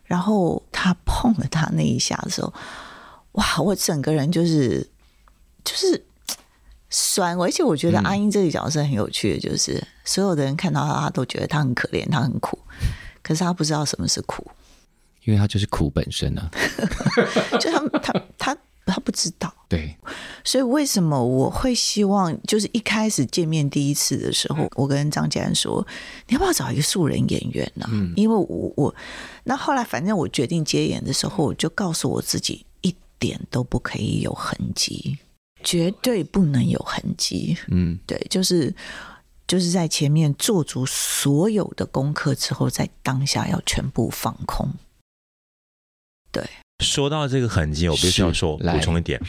然后他碰了他那一下的时候，哇！我整个人就是就是酸，而且我觉得阿英这个角色很有趣的，就是、嗯、所有的人看到他，他都觉得他很可怜，他很苦，可是他不知道什么是苦，因为他就是苦本身啊，[LAUGHS] 就他他他。他他不知道，对，所以为什么我会希望，就是一开始见面第一次的时候，我跟张家安说，你要不要找一个素人演员呢？嗯，因为我我那后来反正我决定接演的时候，我就告诉我自己，一点都不可以有痕迹，绝对不能有痕迹。嗯，对，就是就是在前面做足所有的功课之后，在当下要全部放空。对。说到这个痕迹，我必须要说补充一点，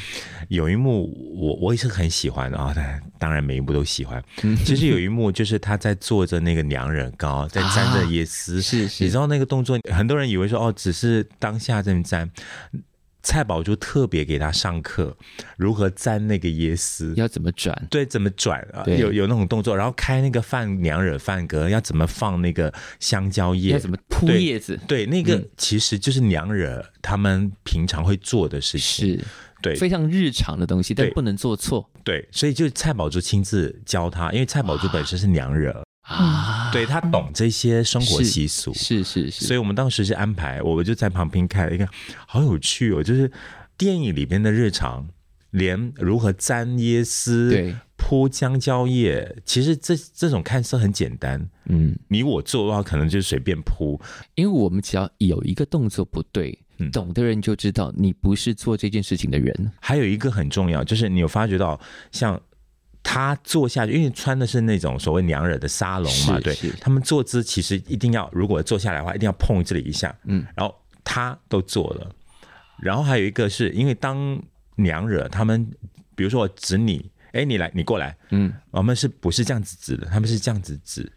有一幕我我也是很喜欢的啊，当然每一幕都喜欢。其实有一幕就是他在做着那个娘人糕，在沾着椰丝，[LAUGHS] 是是，你知道那个动作，很多人以为说哦，只是当下这么沾。蔡宝珠特别给他上课，如何粘那个椰丝，要怎么转？对，怎么转啊？有有那种动作，然后开那个饭娘惹饭格，要怎么放那个香蕉叶？要怎么铺叶子？对，对，那个其实就是娘惹他们平常会做的事情，是对非常日常的东西，但不能做错。对，所以就蔡宝珠亲自教他，因为蔡宝珠本身是娘惹。啊，对，他懂这些生活习俗，是是是，是，所以我们当时是安排，我们就在旁边看一个，好有趣哦，就是电影里边的日常，连如何沾椰丝，对，铺香蕉叶，其实这这种看似很简单，嗯，你我做的话，可能就随便铺，因为我们只要有一个动作不对，嗯，懂的人就知道你不是做这件事情的人。还有一个很重要，就是你有发觉到像。他坐下去，因为穿的是那种所谓娘惹的沙龙嘛，对，他们坐姿其实一定要，如果坐下来的话，一定要碰这里一下，嗯，然后他都做了，然后还有一个是因为当娘惹他们，比如说我指你，哎，你来，你过来，嗯，我们是不是这样子指的？他们是这样子指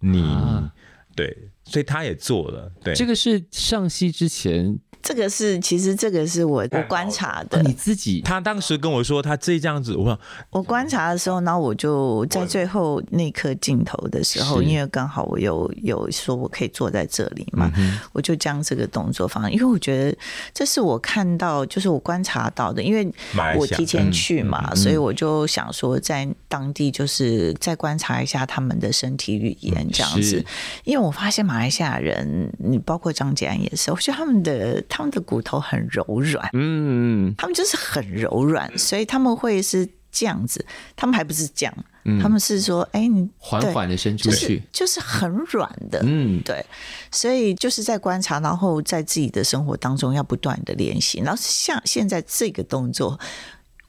你，啊、对，所以他也做了。对，这个是上戏之前。这个是，其实这个是我我观察的。你自己，他当时跟我说，他这这样子，我我观察的时候，然后我就在最后那颗镜头的时候，因为刚好我有有说我可以坐在这里嘛，我就将这个动作放，因为我觉得这是我看到，就是我观察到的，因为我提前去嘛，所以我就想说在当地就是再观察一下他们的身体语言这样子，因为我发现马来西亚人，你包括张杰安也是，我觉得他们的。他们的骨头很柔软，嗯，他们就是很柔软，所以他们会是这样子，他们还不是这样，嗯、他们是说，哎、欸，你缓缓的伸出去，就是、就是很软的，嗯，对，所以就是在观察，然后在自己的生活当中要不断的练习，然后像现在这个动作，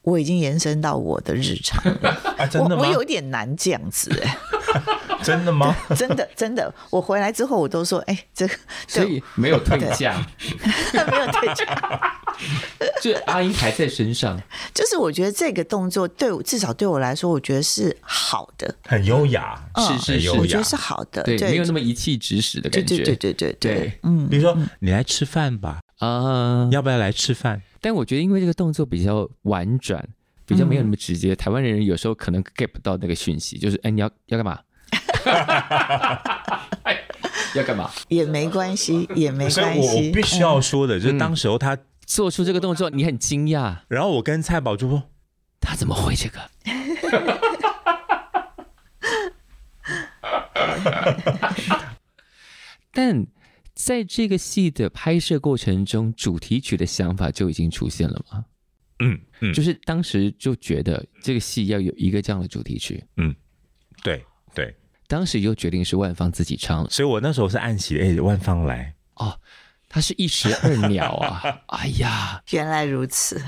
我已经延伸到我的日常了，啊、真的？我我有点难这样子。[LAUGHS] [LAUGHS] 真的吗？真的真的，我回来之后我都说，哎、欸，这个所以 [LAUGHS] 没有退价，没有退价，就阿英还在身上。就是我觉得这个动作对我至少对我来说，我觉得是好的，很优雅，是是是，我觉得是好的，对，没有那么一气指使的感觉，对对对对对。对，嗯，比如说你来吃饭吧，啊，要不要来吃饭？但我觉得因为这个动作比较婉转，比较没有那么直接，台湾人有时候可能 get 不到那个讯息，就是哎，你要要干嘛？[LAUGHS] 要干嘛？也没关系，[LAUGHS] 也没关系。所以我必须要说的，就是当时候他做出这个动作，你很惊讶。然后我跟蔡宝珠说：“他怎么会这个？” [LAUGHS] 但在这个戏的拍摄过程中，主题曲的想法就已经出现了吗？嗯嗯，就是当时就觉得这个戏要有一个这样的主题曲。嗯，对对。当时就决定是万芳自己唱，所以我那时候是暗喜，哎，万芳来哦，他是一石二鸟啊！[LAUGHS] 哎呀，原来如此。[LAUGHS]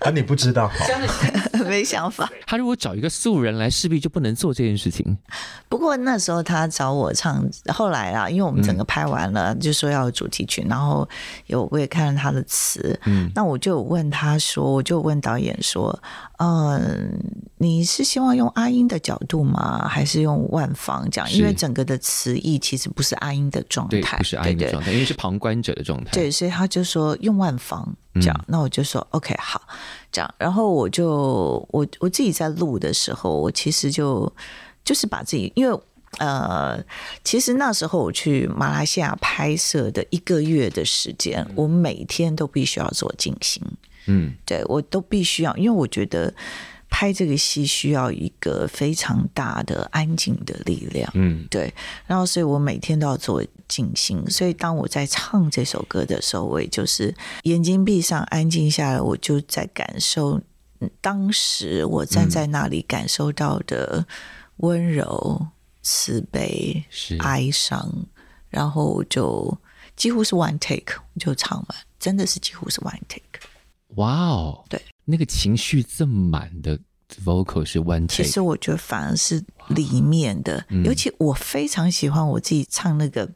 啊，你不知道，[LAUGHS] 没想法。他如果找一个素人来，势必就不能做这件事情。不过那时候他找我唱，后来啊，因为我们整个拍完了，嗯、就说要有主题曲，然后有我也看了他的词，嗯，那我就问他说，我就问导演说，嗯，你是希望用阿英的角度吗？还是用万方讲？因为整个的词义其实不是阿英的状态，对，不是阿英的状态，因为是旁观者的状态。对，所以他就说用万芳。这样，那我就说 OK 好，这样，然后我就我我自己在录的时候，我其实就就是把自己，因为呃，其实那时候我去马来西亚拍摄的一个月的时间，我每天都必须要做静心，嗯，对我都必须要，因为我觉得。拍这个戏需要一个非常大的安静的力量，嗯，对。然后，所以我每天都要做静心。所以，当我在唱这首歌的时候，我也就是眼睛闭上，安静下来，我就在感受当时我站在那里感受到的温柔、慈悲、哀伤。然后我就几乎是 one take 就唱完，真的是几乎是 one take。哇哦，对。那个情绪这么满的 vocal 是 one take，其实我觉得反而是里面的，嗯、尤其我非常喜欢我自己唱那个。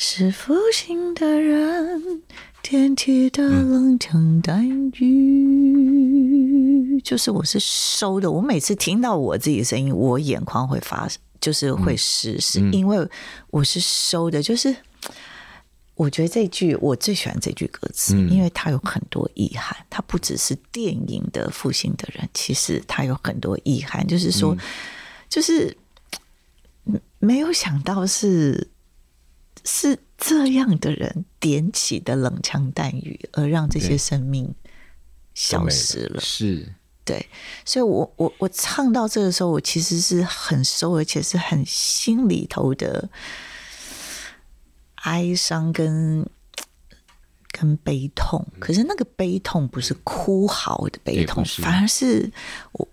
是负心的人，天气的冷清淡雨，嗯、就是我是收的。我每次听到我自己的声音，我眼眶会发，就是会湿，嗯、是因为我是收的，就是。我觉得这句我最喜欢这句歌词，嗯、因为它有很多遗憾。它不只是电影的复兴的人，其实它有很多遗憾，就是说，嗯、就是没有想到是是这样的人点起的冷枪弹雨，而让这些生命消失了。是，对。所以我我我唱到这个时候，我其实是很收，而且是很心里头的。哀伤跟跟悲痛，可是那个悲痛不是哭嚎的悲痛，反而是我，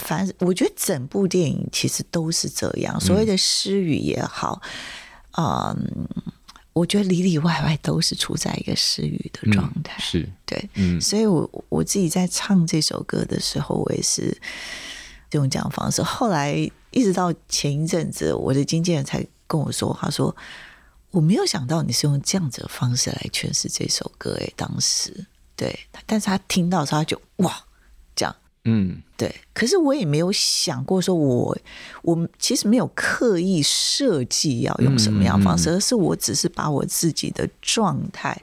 反正我觉得整部电影其实都是这样。所谓的失语也好，嗯，嗯，我觉得里里外外都是处在一个失语的状态。嗯、是对，嗯，所以我我自己在唱这首歌的时候，我也是用这样方式。后来一直到前一阵子，我的经纪人才跟我说，他说。我没有想到你是用这样子的方式来诠释这首歌，诶，当时对，但是他听到的时候他就哇，这样，嗯，对。可是我也没有想过说我，我我其实没有刻意设计要用什么样的方式，嗯嗯、而是我只是把我自己的状态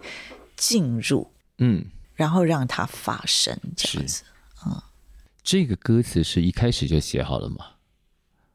进入，嗯，然后让它发生这样子。嗯，这个歌词是一开始就写好了吗？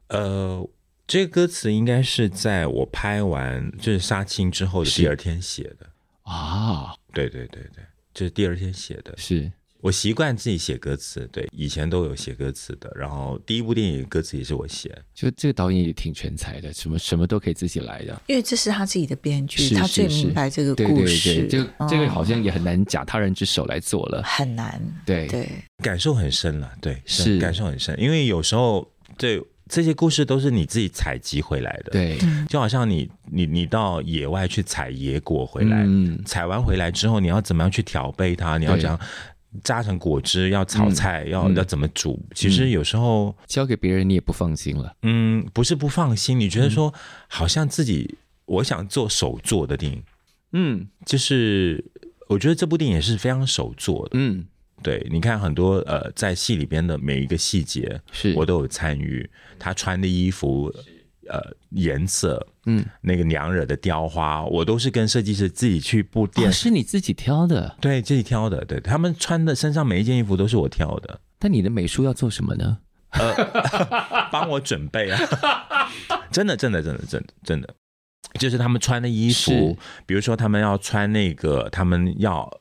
呃，这个歌词应该是在我拍完就是杀青之后的第二天写的啊。对对对对，就是第二天写的，是。我习惯自己写歌词，对，以前都有写歌词的。然后第一部电影歌词也是我写，就这个导演也挺全才的，什么什么都可以自己来的。因为这是他自己的编剧，他最明白这个故事。对对对，就、嗯、这个好像也很难假他人之手来做了，很难。对对，感受很深了，对，是感受很深。因为有时候，对这些故事都是你自己采集回来的，对，就好像你你你到野外去采野果回来，嗯，采完回来之后，你要怎么样去调配它？你要讲。榨成果汁，要炒菜，嗯、要要怎么煮？嗯、其实有时候交给别人，你也不放心了。嗯，不是不放心，你觉得说好像自己，我想做手做的电影。嗯，就是我觉得这部电影也是非常手做的。嗯，对，你看很多呃，在戏里边的每一个细节，是我都有参与。他穿的衣服。呃，颜色，嗯，那个娘惹的雕花，我都是跟设计师自己去布店。哦，是你自己挑的？对，自己挑的。对，他们穿的身上每一件衣服都是我挑的。但你的美术要做什么呢？呃，[LAUGHS] 帮我准备啊！[LAUGHS] 真的，真的，真的，真的，真的，就是他们穿的衣服，比如说他们要穿那个，他们要。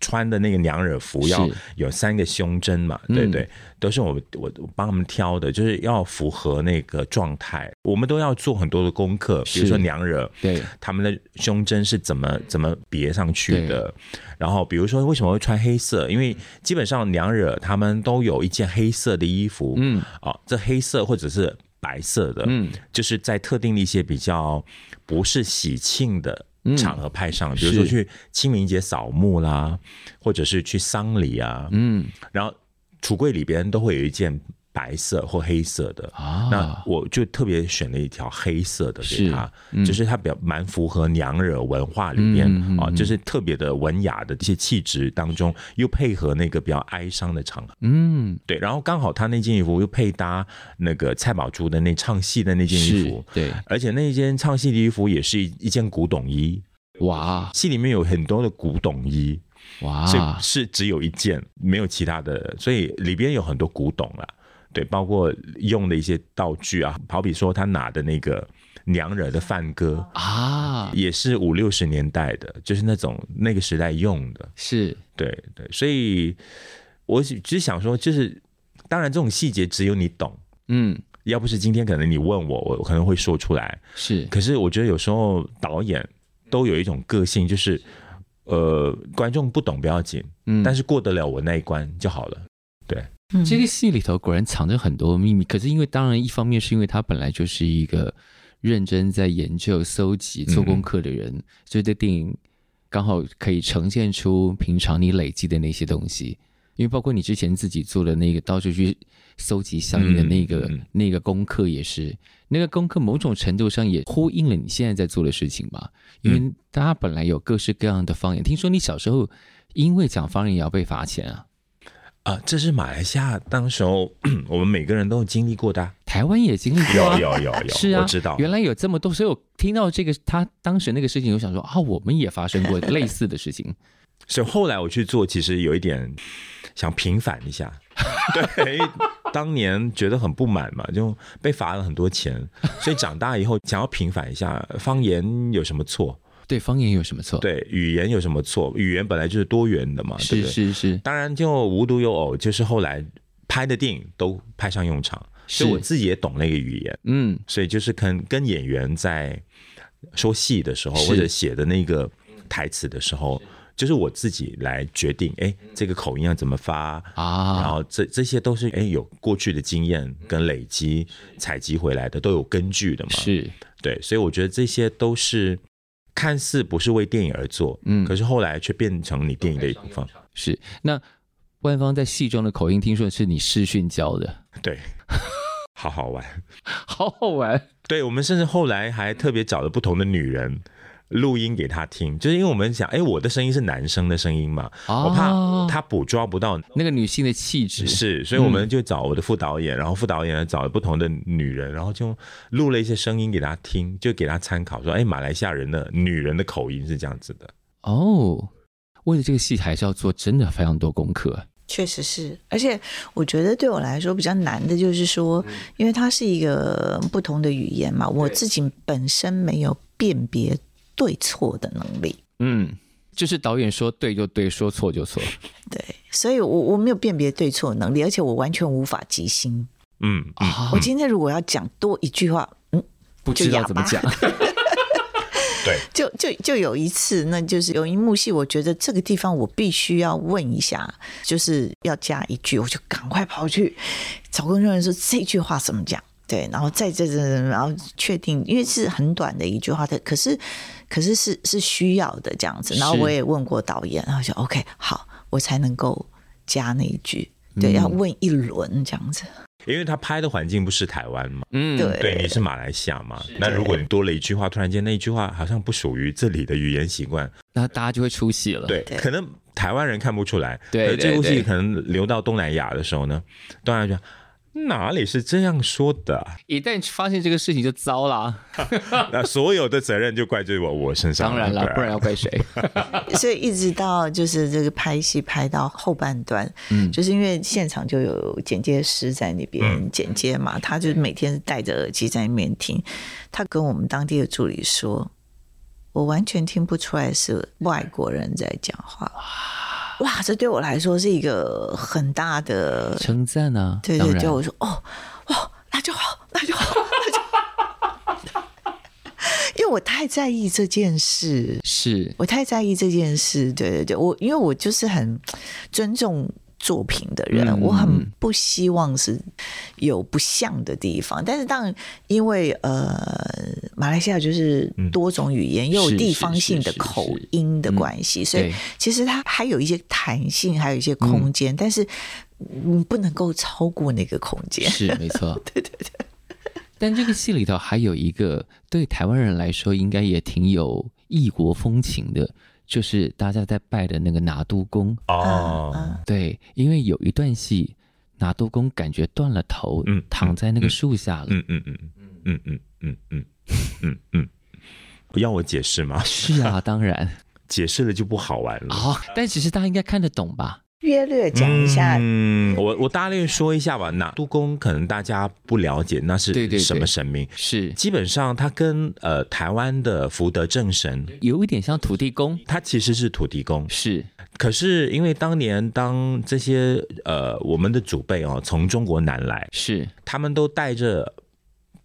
穿的那个娘惹服要有三个胸针嘛，对对，都是我我我帮他们挑的，就是要符合那个状态。我们都要做很多的功课，比如说娘惹，对，他们的胸针是怎么怎么别上去的。然后比如说为什么会穿黑色？因为基本上娘惹他们都有一件黑色的衣服，嗯，啊，这黑色或者是白色的，嗯，就是在特定的一些比较不是喜庆的。场合派上，比如说去清明节扫墓啦，或者是去丧礼啊，嗯，然后橱柜里边都会有一件白色或黑色的。啊，那我就特别选了一条黑色的给他，是就是它比较蛮符合娘惹文化里面啊，嗯、就是特别的文雅的这些气质当中，又配合那个比较哀伤的场合，嗯，对，然后刚好他那件衣服又配搭那个蔡宝珠的那唱戏的那件衣服，对，而且那件唱戏的衣服也是一一件古董衣，哇，戏里面有很多的古董衣，哇，是是只有一件，没有其他的，所以里边有很多古董了。对，包括用的一些道具啊，好比说他拿的那个娘惹的饭歌啊，也是五六十年代的，就是那种那个时代用的。是，对对，所以我只是想说，就是当然这种细节只有你懂，嗯，要不是今天可能你问我，我可能会说出来。是，可是我觉得有时候导演都有一种个性，就是呃，观众不懂不要紧，嗯，但是过得了我那一关就好了。对。这个戏里头果然藏着很多秘密，可是因为当然一方面是因为他本来就是一个认真在研究、搜集、做功课的人，嗯、所以这电影刚好可以呈现出平常你累积的那些东西。因为包括你之前自己做的那个到处去搜集相应的那个、嗯、那个功课，也是那个功课某种程度上也呼应了你现在在做的事情嘛。因为大家本来有各式各样的方言，听说你小时候因为讲方言也要被罚钱啊。啊，这是马来西亚当时候 [CLEARS THROAT] 我们每个人都有经历过的，台湾也经历过，有有有有，是啊，我知道，原来有这么多，所以我听到这个他当时那个事情，我想说啊，我们也发生过类似的事情，[LAUGHS] 所以后来我去做，其实有一点想平反一下，[LAUGHS] 对，[LAUGHS] 当年觉得很不满嘛，就被罚了很多钱，所以长大以后想要平反一下，方言有什么错？对，方言有什么错？对，语言有什么错？语言本来就是多元的嘛，是对不对？是是。当然，就无独有偶，就是后来拍的电影都派上用场，是所以我自己也懂那个语言，嗯，所以就是跟跟演员在说戏的时候，或者写的那个台词的时候，就是我自己来决定，哎，这个口音要怎么发啊？然后这这些都是哎有过去的经验跟累积采集回来的，都有根据的嘛，是对，所以我觉得这些都是。看似不是为电影而做，嗯，可是后来却变成你电影的一部分。是。那万芳在戏中的口音，听说是你视讯教的，对，[LAUGHS] 好好玩，[LAUGHS] 好好玩。对，我们甚至后来还特别找了不同的女人录音给他听，就是因为我们想，哎，我的声音是男生的声音嘛，哦、我怕他捕捉不到那个女性的气质，是，所以我们就找我的副导演，嗯、然后副导演找了不同的女人，然后就录了一些声音给他听，就给他参考，说，哎，马来西亚人的女人的口音是这样子的。哦，为了这个戏还是要做真的非常多功课，确实是，而且我觉得对我来说比较难的就是说，嗯、因为它是一个不同的语言嘛，我自己本身没有辨别。对错的能力，嗯，就是导演说对就对，说错就错，[LAUGHS] 对，所以我我没有辨别对错的能力，而且我完全无法即兴，嗯啊，我今天如果要讲多一句话，嗯，不知道怎么讲，[LAUGHS] 对，就就就有一次，那就是有一幕戏，我觉得这个地方我必须要问一下，就是要加一句，我就赶快跑去找工作人员说这句话怎么讲。对，然后再这这，然后确定，因为是很短的一句话的，可是，可是是是需要的这样子。然后我也问过导演，然后就 OK，好，我才能够加那一句。对，嗯、要问一轮这样子。因为他拍的环境不是台湾嘛，嗯，对，对，你是马来西亚嘛。那如果你多了一句话，突然间那一句话好像不属于这里的语言习惯，那大家就会出戏了。对，对可能台湾人看不出来。对，这部戏可能流到东南亚的时候呢，东南亚就。哪里是这样说的？一旦发现这个事情就糟了，[LAUGHS] 那所有的责任就怪罪我我身上。当然了，不然要怪谁？[LAUGHS] 所以一直到就是这个拍戏拍到后半段，嗯，就是因为现场就有剪接师在那边剪接嘛，嗯、他就每天戴着耳机在那边听。他跟我们当地的助理说：“我完全听不出来是外国人在讲话。”哇，这对我来说是一个很大的称赞啊！对对对，我说哦，哇，那就好，那就好，那就好，[LAUGHS] 因为我太在意这件事，是我太在意这件事。对对对，我因为我就是很尊重。作品的人，嗯、我很不希望是有不像的地方。但是，当然，因为呃，马来西亚就是多种语言，又有地方性的口音的关系，所以其实它还有一些弹性，还有一些空间。嗯、但是，你不能够超过那个空间。是没错，[LAUGHS] 对对对。但这个戏里头还有一个对台湾人来说，应该也挺有异国风情的。就是大家在拜的那个拿督公。哦，对，因为有一段戏，拿督公感觉断了头，嗯，躺在那个树下了，嗯嗯嗯嗯嗯嗯嗯嗯嗯，不要我解释吗？是啊，当然，[LAUGHS] 解释了就不好玩了。哦，但其实大家应该看得懂吧？约略讲一下，嗯，我我大略说一下吧。那杜公可能大家不了解，那是什么神明？对对对，是基本上他跟呃台湾的福德正神有一点像土地公，他其实是土地公，是。可是因为当年当这些呃我们的祖辈哦从中国南来，是他们都带着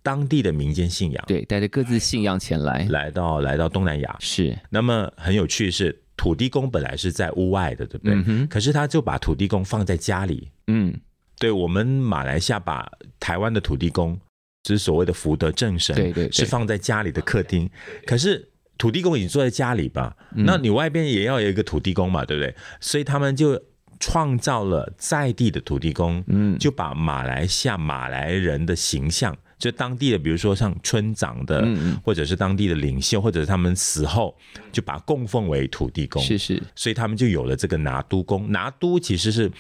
当地的民间信仰，对，带着各自信仰前来，来到来到东南亚，是。那么很有趣的是。土地公本来是在屋外的，对不对？嗯、哼可是他就把土地公放在家里。嗯，对，我们马来西亚把台湾的土地公，就是所谓的福德正神，对对，是放在家里的客厅。可是土地公已经坐在家里吧？嗯、那你外边也要有一个土地公嘛，对不对？所以他们就创造了在地的土地公，嗯，就把马来西亚马来人的形象。就当地的，比如说像村长的，嗯、或者是当地的领袖，或者是他们死后就把供奉为土地公，是是，所以他们就有了这个拿督公。拿督其实是，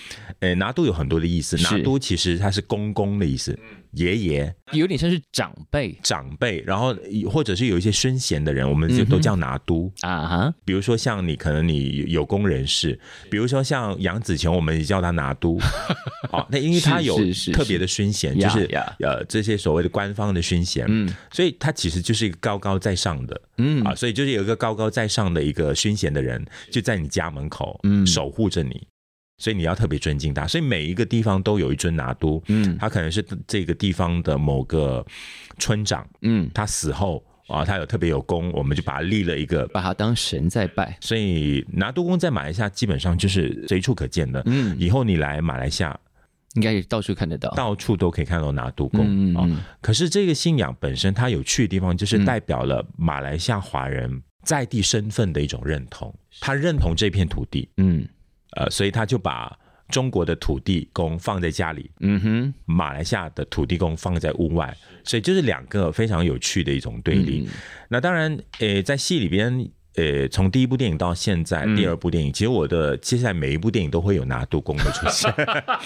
诶，拿督有很多的意思，拿督其实它是公公的意思。爷爷。有点像是长辈，长辈，然后或者是有一些孙贤的人，我们就都叫拿督。啊哈。比如说像你，可能你有功人士，比如说像杨子琼，我们也叫他拿督。[LAUGHS] 好，那因为他有特别的孙贤，就是呃这些所谓的官方的孙贤，嗯，所以他其实就是一个高高在上的，嗯。啊，所以就是有一个高高在上的一个孙贤的人，就在你家门口，嗯，守护着你。所以你要特别尊敬他，所以每一个地方都有一尊拿督，嗯，他可能是这个地方的某个村长，嗯，他死后啊，他有特别有功，我们就把他立了一个，把他当神在拜。所以拿督公在马来西亚基本上就是随处可见的，嗯，以后你来马来西亚，应该也到处看得到，到处都可以看到拿督公啊。嗯嗯，可是这个信仰本身它有趣的地方，就是代表了马来西亚华人在地身份的一种认同，他认同这片土地，嗯。呃，所以他就把中国的土地公放在家里，嗯哼，马来西亚的土地公放在屋外，所以就是两个非常有趣的一种对立。嗯、那当然，呃，在戏里边，呃，从第一部电影到现在，嗯、第二部电影，其实我的接下来每一部电影都会有拿督公的出现。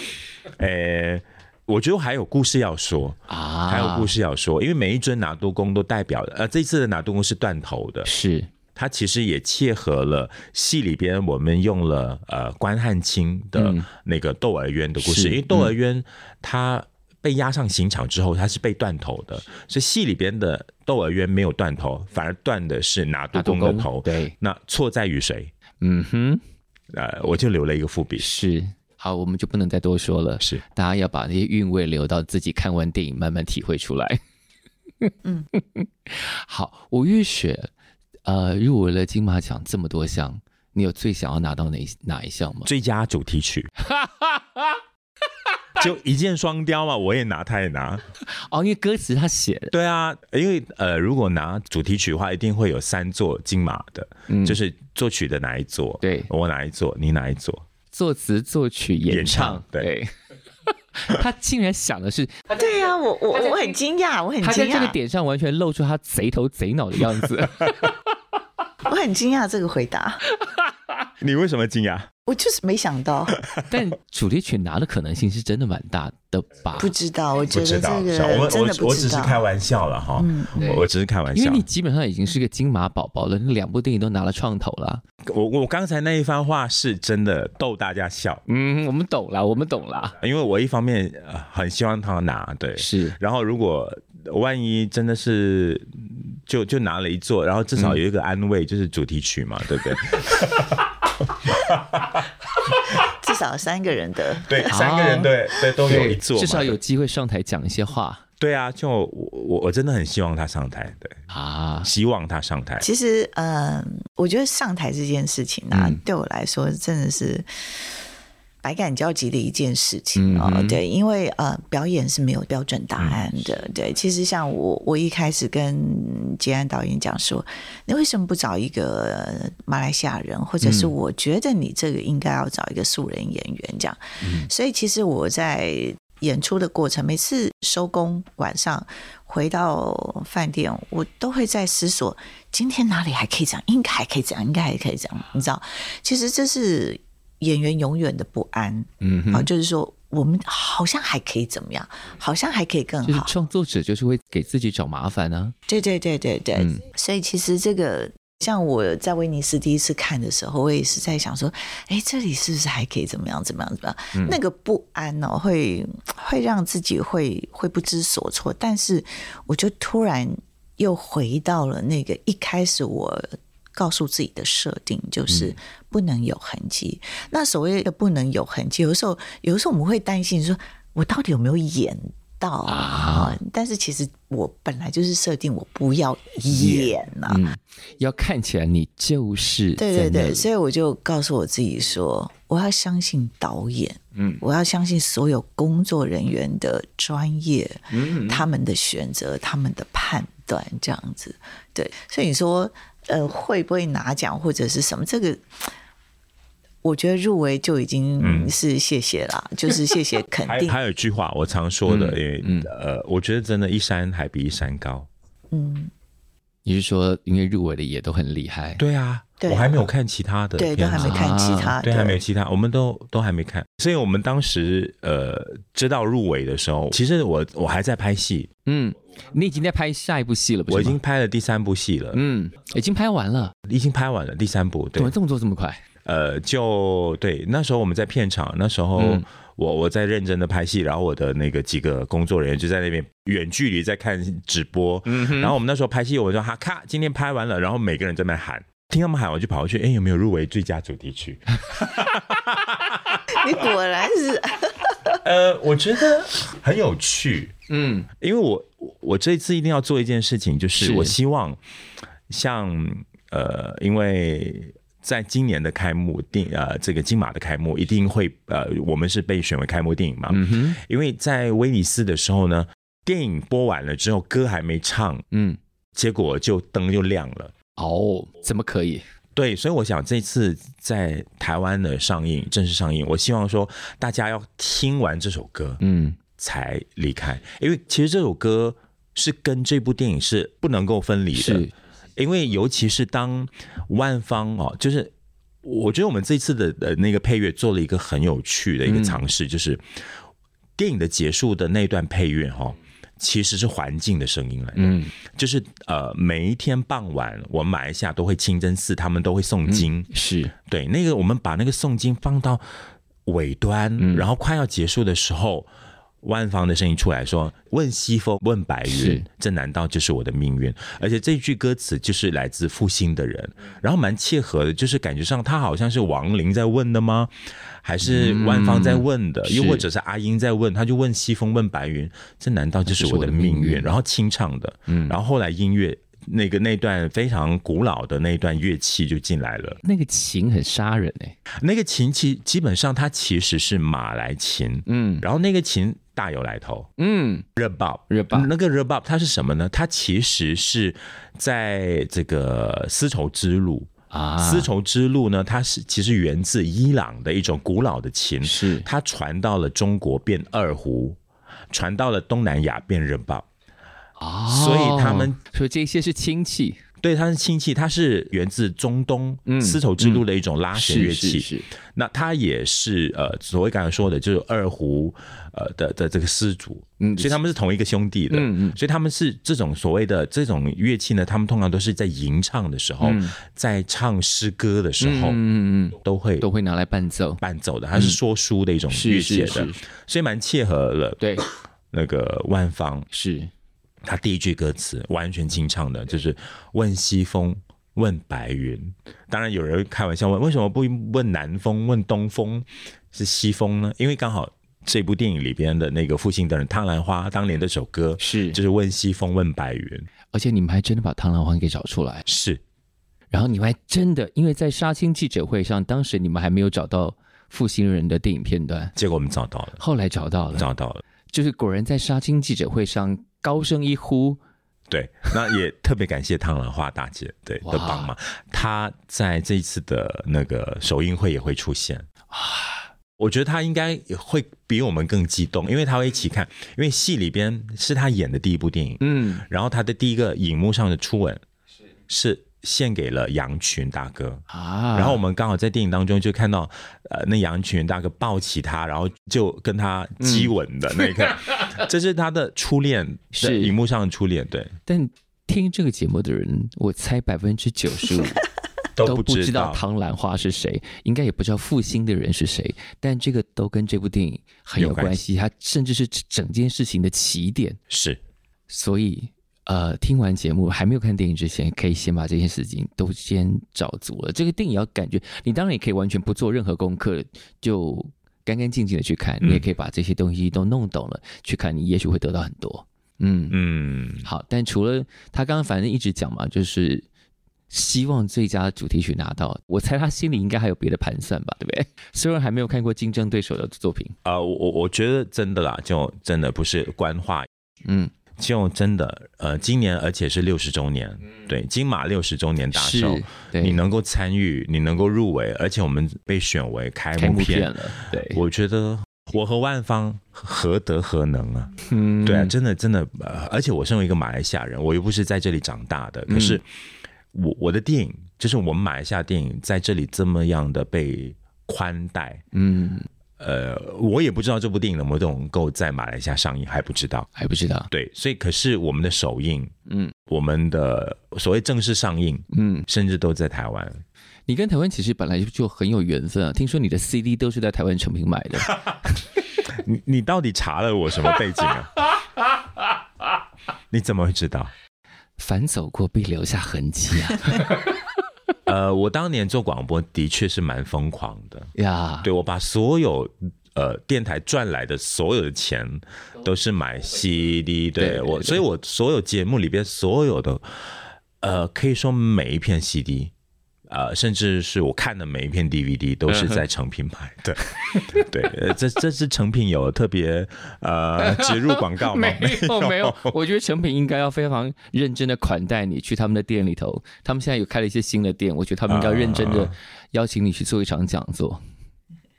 [LAUGHS] 呃，我觉得还有故事要说啊，还有故事要说，因为每一尊拿督公都代表呃，这次的拿督公是断头的，是。它其实也切合了戏里边我们用了呃关汉卿的那个窦娥冤的故事，嗯、因为窦娥冤他被押上刑场之后，他是被断头的，所以戏里边的窦娥冤没有断头，反而断的是拿督公的头。对，那错在于谁？嗯哼，呃，我就留了一个伏笔。是，好，我们就不能再多说了。是，大家要把那些韵味留到自己看完电影慢慢体会出来。嗯，[LAUGHS] 好，吴玉雪。呃，入围了金马奖这么多项，你有最想要拿到哪哪一项吗？最佳主题曲，[LAUGHS] 就一箭双雕嘛，我也拿，他也拿。哦，因为歌词他写的。对啊，因为呃，如果拿主题曲的话，一定会有三座金马的，嗯、就是作曲的哪一座？对，我哪一座？你哪一座？作词、作曲、演唱。演唱对。对 [LAUGHS] 他竟然想的是，对呀、啊，我我我很惊讶，我很惊讶，他在这个点上完全露出他贼头贼脑的样子。我很惊讶这个回答。[LAUGHS] 你为什么惊讶？我就是没想到。[LAUGHS] 但主题曲拿的可能性是真的蛮大的吧？不知道，我觉得这个我我我只是开玩笑了哈。嗯，我只是开玩笑。因为你基本上已经是个金马宝宝了，那两部电影都拿了创投了。我我刚才那一番话是真的逗大家笑。嗯，我们懂了，我们懂了。因为我一方面很希望他拿，对，是。然后如果万一真的是。就就拿了一座，然后至少有一个安慰，就是主题曲嘛，嗯、对不对？[LAUGHS] [LAUGHS] 至少三个人的，对，三个人对对都有一座，至少有机会上台讲一些话。对啊，就我我真的很希望他上台，对啊，希望他上台。其实，嗯、呃，我觉得上台这件事情啊，嗯、对我来说真的是。百感交集的一件事情啊，嗯、哼对，因为呃，表演是没有标准答案的，嗯、对。其实像我，我一开始跟吉安导演讲说，你为什么不找一个马来西亚人，或者是我觉得你这个应该要找一个素人演员这样。嗯、所以其实我在演出的过程，每次收工晚上回到饭店，我都会在思索，今天哪里还可以这样，应该还可以这样，应该还可以这样，你知道？其实这是。演员永远的不安，嗯哼，啊，就是说我们好像还可以怎么样，好像还可以更好。就是创作者就是会给自己找麻烦呢、啊。对对对对对，嗯、所以其实这个像我在威尼斯第一次看的时候，我也是在想说，哎，这里是不是还可以怎么样怎么样怎么样？嗯、那个不安呢、哦，会会让自己会会不知所措。但是我就突然又回到了那个一开始我。告诉自己的设定就是不能有痕迹。嗯、那所谓的不能有痕迹，有的时候，有的时候我们会担心说，我到底有没有演到啊？但是其实我本来就是设定我不要演啊，嗯、要看起来你就是对对对，所以我就告诉我自己说，我要相信导演，嗯，我要相信所有工作人员的专业，嗯，他们的选择，他们的判断，这样子，对，所以你说。呃，会不会拿奖或者是什么？这个我觉得入围就已经是谢谢啦，嗯、就是谢谢肯定。还，还有一句话我常说的，因为、嗯、呃，我觉得真的，一山还比一山高。嗯，你是说因为入围的也都很厉害？对啊，对我还没有看其他的，对，都还没看其他对，还没有其他，我们都都还没看。所以我们当时呃知道入围的时候，其实我我还在拍戏，嗯。你已经在拍下一部戏了，不是？我已经拍了第三部戏了，嗯，已经拍完了，已经拍完了第三部。对，怎么这么做这么快？呃，就对，那时候我们在片场，那时候我我在认真的拍戏，然后我的那个几个工作人员就在那边远距离在看直播，嗯，然后我们那时候拍戏，我就说哈咔，今天拍完了，然后每个人在那喊，听他们喊，我就跑过去，哎，有没有入围最佳主题曲？[LAUGHS] 你果然是。[LAUGHS] 呃，我觉得很有趣，嗯，因为我我这次一定要做一件事情，就是我希望像呃，因为在今年的开幕电呃，这个金马的开幕一定会呃，我们是被选为开幕电影嘛，嗯哼，因为在威尼斯的时候呢，电影播完了之后，歌还没唱，嗯，结果就灯就亮了，哦，怎么可以？对，所以我想这次在台湾的上映正式上映，我希望说大家要听完这首歌，嗯，才离开，因为其实这首歌是跟这部电影是不能够分离的，是因为尤其是当万方哦，就是我觉得我们这次的呃那个配乐做了一个很有趣的一个尝试，嗯、就是电影的结束的那段配乐哈、哦。其实是环境的声音来的，嗯，就是呃，每一天傍晚，我们马来西亚都会清真寺，他们都会诵经，嗯、是对那个，我们把那个诵经放到尾端，嗯、然后快要结束的时候。万芳的声音出来说：“问西风，问白云，这难道就是我的命运？”而且这句歌词就是来自负心的人，然后蛮切合的，就是感觉上他好像是王林在问的吗？还是万芳在问的？嗯、又或者是阿英在问？他就问西风，问白云，这难道就是我的命运？然后清唱的，嗯，然后后来音乐那个那段非常古老的那段乐器就进来了，那个琴很杀人哎、欸，那个琴其基本上它其实是马来琴，嗯，然后那个琴。大有来头，嗯，热爆热爆，那个热爆它是什么呢？它其实是在这个丝绸之路。啊，丝绸之路呢，它是其实源自伊朗的一种古老的琴，是。它传到了中国变二胡，传到了东南亚变热爆啊，所以他们说这些是亲戚。对，它是亲戚，它是源自中东丝绸之路的一种拉弦乐器。嗯嗯、是是是，那它也是呃，所谓刚才说的，就是二胡呃的的这个师祖。嗯，所以他们是同一个兄弟的。嗯嗯，所以他们是这种所谓的这种乐器呢，他们通常都是在吟唱的时候，嗯、在唱诗歌的时候，嗯嗯嗯，都会都会拿来伴奏伴奏的，它是说书的一种乐器是，所以蛮切合了。对，那个万方是。他第一句歌词完全清唱的，就是“问西风，问白云”。当然有人开玩笑问：“为什么不问南风，问东风，是西风呢？”因为刚好这部电影里边的那个负心的人汤兰花当年的首歌是就是“问西风，问白云”。而且你们还真的把汤兰花给找出来，是。然后你们还真的，因为在杀青记者会上，当时你们还没有找到负心人的电影片段，结果我们找到了，后来找到了，找到了，就是果然在杀青记者会上。高声一呼，对，那也特别感谢汤兰花大姐 [LAUGHS] 对的帮忙，她在这一次的那个首映会也会出现。啊，我觉得她应该也会比我们更激动，因为她会一起看，因为戏里边是她演的第一部电影，嗯，然后她的第一个荧幕上的初吻是。是。献给了杨群大哥。啊，然后我们刚好在电影当中就看到，呃，那杨群大哥抱起她，然后就跟她激吻的那个，嗯、[LAUGHS] [LAUGHS] 这是他的初恋，是荧幕上的初恋。对，但听这个节目的人，我猜百分之九十五 [LAUGHS] 都不知道唐兰花是谁，应该也不知道复兴的人是谁，但这个都跟这部电影很有关系，它甚至是整件事情的起点。是，所以。呃，听完节目还没有看电影之前，可以先把这件事情都先找足了。这个电影要感觉，你当然也可以完全不做任何功课，就干干净净的去看。嗯、你也可以把这些东西都弄懂了去看，你也许会得到很多。嗯嗯，好。但除了他刚刚反正一直讲嘛，就是希望最佳主题曲拿到。我猜他心里应该还有别的盘算吧，对不对？[LAUGHS] 虽然还没有看过竞争对手的作品啊、呃，我我觉得真的啦，就真的不是官话，嗯。就真的，呃，今年而且是六十周年，对，金马六十周年大寿，你能够参与，你能够入围，而且我们被选为开幕片，片了，对，我觉得我和万方何德何能啊？嗯，对啊，真的真的，呃，而且我身为一个马来西亚人，我又不是在这里长大的，可是我我的电影就是我们马来西亚电影在这里这么样的被宽待，嗯。呃，我也不知道这部电影能不能够在马来西亚上映，还不知道，还不知道。对，所以可是我们的首映，嗯，我们的所谓正式上映，嗯，甚至都在台湾。你跟台湾其实本来就很有缘分啊！听说你的 CD 都是在台湾成品买的。[LAUGHS] 你你到底查了我什么背景啊？[LAUGHS] 你怎么会知道？凡走过必留下痕迹啊！呃，我当年做广播的确是蛮疯狂的呀。Yeah. 对，我把所有呃电台赚来的所有的钱都是买 CD，对，对我，所以我所有节目里边所有的呃，可以说每一片 CD 呃，甚至是我看的每一片 DVD 都是在成品买的。对，这这是成品有特别呃植入广告吗？[LAUGHS] 没有没有，我觉得成品应该要非常认真的款待你，去他们的店里头。他们现在有开了一些新的店，我觉得他们应该要认真的邀请你去做一场讲座。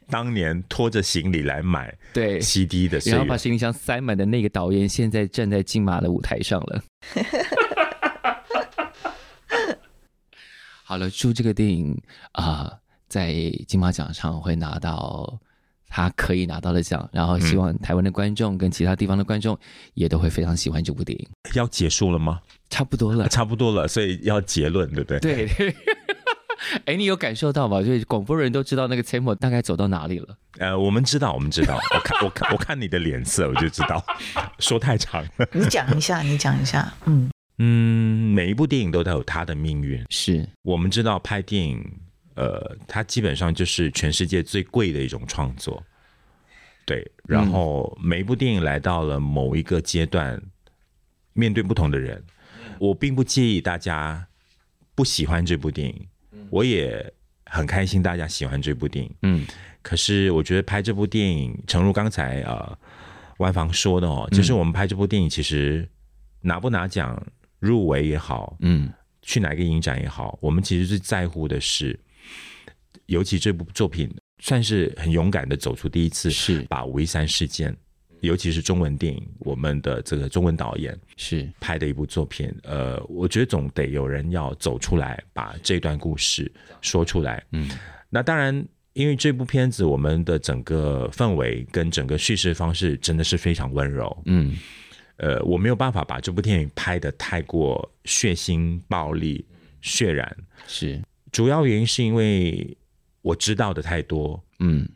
当年拖着行李来买对 CD 的，然后把行李箱塞满的那个导演，现在站在金马的舞台上了。[LAUGHS] 好了，祝这个电影啊、呃，在金马奖上会拿到他可以拿到的奖，然后希望台湾的观众跟其他地方的观众也都会非常喜欢这部电影。要结束了吗？差不多了，[LAUGHS] 差不多了，所以要结论，对不对？对。[LAUGHS] 哎，你有感受到吗？就是广播人都知道那个 tempo 大概走到哪里了。呃，我们知道，我们知道。[LAUGHS] 我看，我看，我看你的脸色，我就知道。说太长了，你讲一下，你讲一下。嗯嗯，每一部电影都有它的命运。是我们知道，拍电影，呃，它基本上就是全世界最贵的一种创作。对，然后每一部电影来到了某一个阶段，面对不同的人，我并不介意大家不喜欢这部电影。我也很开心，大家喜欢这部电影。嗯，可是我觉得拍这部电影，诚如刚才呃万房说的哦，就是我们拍这部电影，其实拿不拿奖、入围也好，嗯，去哪个影展也好，我们其实最在乎的是，尤其这部作品算是很勇敢的走出第一次，是把五一三事件。尤其是中文电影，我们的这个中文导演是拍的一部作品。呃，我觉得总得有人要走出来，把这段故事说出来。嗯，那当然，因为这部片子，我们的整个氛围跟整个叙事方式真的是非常温柔。嗯，呃，我没有办法把这部电影拍的太过血腥、暴力、血染。是，主要原因是因为我知道的太多。嗯，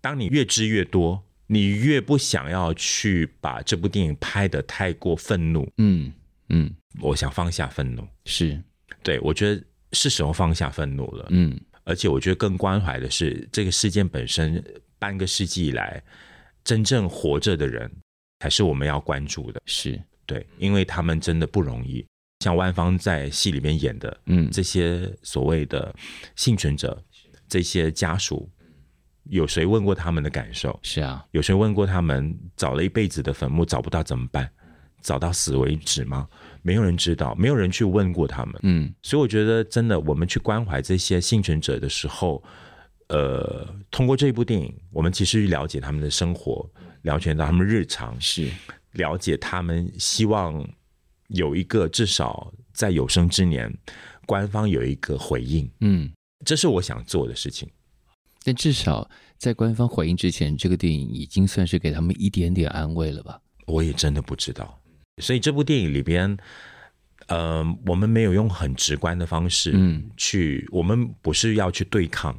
当你越知越多。你越不想要去把这部电影拍的太过愤怒，嗯嗯，我想放下愤怒，是。对，我觉得是时候放下愤怒了，嗯，而且我觉得更关怀的是这个事件本身，半个世纪以来真正活着的人才是我们要关注的，是对，因为他们真的不容易，像万芳在戏里面演的，嗯，这些所谓的幸存者，这些家属。有谁问过他们的感受？是啊，有谁问过他们找了一辈子的坟墓找不到怎么办？找到死为止吗？没有人知道，没有人去问过他们。嗯，所以我觉得真的，我们去关怀这些幸存者的时候，呃，通过这一部电影，我们其实去了解他们的生活，了解到他们日常，是了解他们希望有一个至少在有生之年，官方有一个回应。嗯，这是我想做的事情。但至少在官方回应之前，这个电影已经算是给他们一点点安慰了吧？我也真的不知道。所以这部电影里边，呃，我们没有用很直观的方式去，嗯、我们不是要去对抗，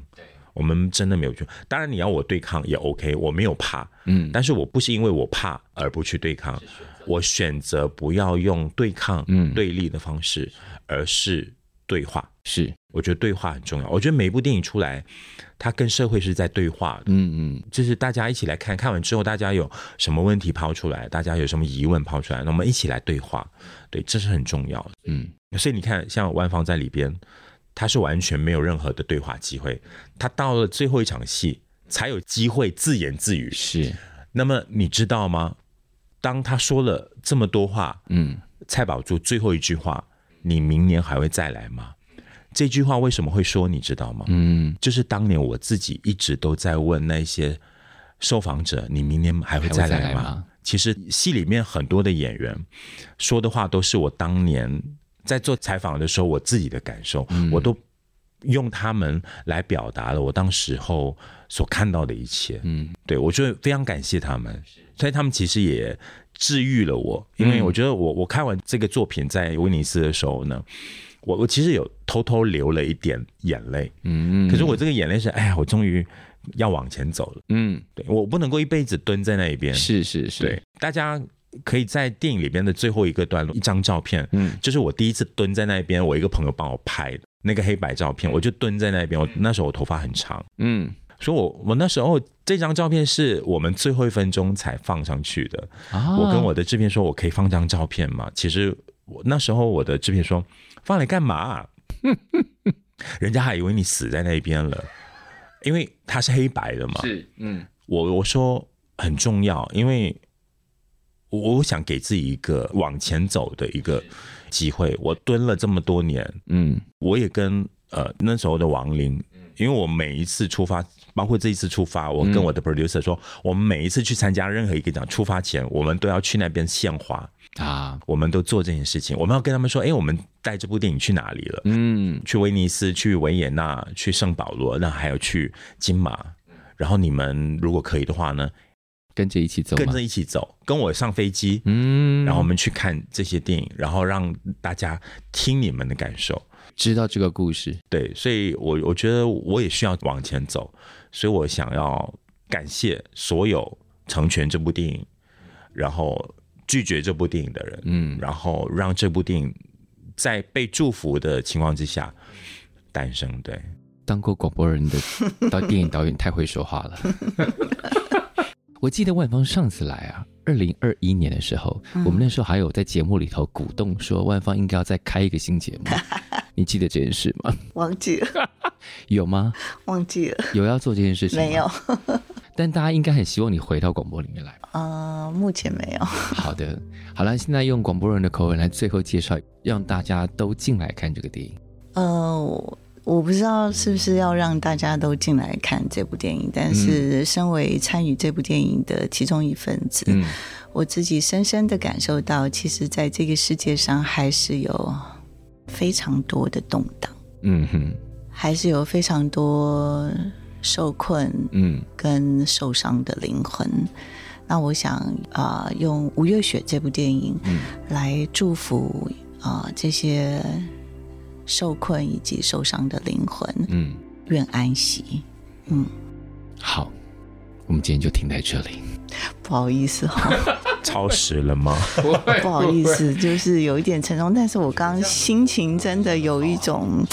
我们真的没有去。当然你要我对抗也 OK，我没有怕，嗯，但是我不是因为我怕而不去对抗，我选择不要用对抗、对立的方式，而是对话。是，我觉得对话很重要。我觉得每一部电影出来，它跟社会是在对话的。嗯嗯，就是大家一起来看看完之后，大家有什么问题抛出来，大家有什么疑问抛出来，那我们一起来对话。对，这是很重要的。嗯，所以你看，像万芳在里边，他是完全没有任何的对话机会，他到了最后一场戏才有机会自言自语。是，那么你知道吗？当他说了这么多话，嗯，蔡宝珠最后一句话，你明年还会再来吗？这句话为什么会说？你知道吗？嗯，就是当年我自己一直都在问那些受访者：“你明年还会再来吗？”来吗？其实戏里面很多的演员说的话，都是我当年在做采访的时候我自己的感受，嗯、我都用他们来表达了我当时候所看到的一切。嗯，对，我觉得非常感谢他们，所以他们其实也治愈了我，因为我觉得我我看完这个作品在威尼斯的时候呢。我我其实有偷偷流了一点眼泪，嗯，可是我这个眼泪是，哎呀，我终于要往前走了，嗯，对，我不能够一辈子蹲在那一边，是是是，对，大家可以在电影里边的最后一个段落，一张照片，嗯，就是我第一次蹲在那边，我一个朋友帮我拍的那个黑白照片，我就蹲在那边，我那时候我头发很长，嗯，所以我我那时候这张照片是我们最后一分钟才放上去的，啊，我跟我的制片说，我可以放张照片吗？其实我那时候我的制片说。放来干嘛？[LAUGHS] 人家还以为你死在那边了，因为它是黑白的嘛。是，嗯，我我说很重要，因为我想给自己一个往前走的一个机会。我蹲了这么多年，嗯，我也跟呃那时候的王林，因为我每一次出发。包括这一次出发，我跟我的 producer 说，嗯、我们每一次去参加任何一个奖，出发前我们都要去那边献花啊，我们都做这件事情。我们要跟他们说，哎，我们带这部电影去哪里了？嗯，去威尼斯，去维也纳，去圣保罗，那还有去金马。然后你们如果可以的话呢，跟着一起走，跟着一起走，跟我上飞机，嗯，然后我们去看这些电影，然后让大家听你们的感受。知道这个故事，对，所以我我觉得我也需要往前走，所以我想要感谢所有成全这部电影，然后拒绝这部电影的人，嗯，然后让这部电影在被祝福的情况之下诞生。对，当过广播人的导电影导演太会说话了。[LAUGHS] 我记得万芳上次来啊，二零二一年的时候，嗯、我们那时候还有在节目里头鼓动说万芳应该要再开一个新节目。[LAUGHS] 你记得这件事吗？忘记了，[LAUGHS] 有吗？忘记了，有要做这件事情？没有，[LAUGHS] 但大家应该很希望你回到广播里面来。呃，目前没有。好的，好了，现在用广播人的口吻来最后介绍，让大家都进来看这个电影。呃，我不知道是不是要让大家都进来看这部电影，但是身为参与这部电影的其中一份子，嗯，我自己深深的感受到，其实在这个世界上还是有。非常多的动荡，嗯哼，还是有非常多受困，嗯，跟受伤的灵魂。嗯、那我想啊、呃，用《吴月雪》这部电影，嗯，来祝福啊、呃、这些受困以及受伤的灵魂，嗯，愿安息。嗯，好，我们今天就停在这里。不好意思哈、哦。[LAUGHS] 超时了吗？不好意思，就是有一点沉重。但是我刚刚心情真的有一种，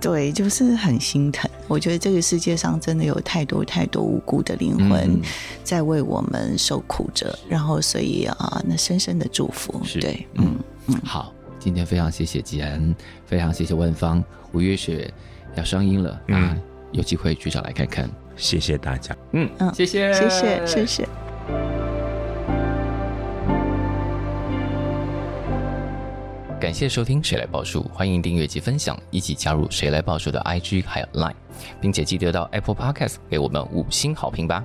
对，就是很心疼。我觉得这个世界上真的有太多太多无辜的灵魂在为我们受苦着，然后所以啊，那深深的祝福。对，嗯嗯。好，今天非常谢谢吉安，非常谢谢万芳。五月雪要上映了，嗯，有机会去找来看看。谢谢大家，嗯嗯，谢谢，谢谢，谢谢。感谢收听《谁来报数》，欢迎订阅及分享，一起加入《谁来报数》的 IG 还有 Line，并且记得到 Apple Podcast 给我们五星好评吧。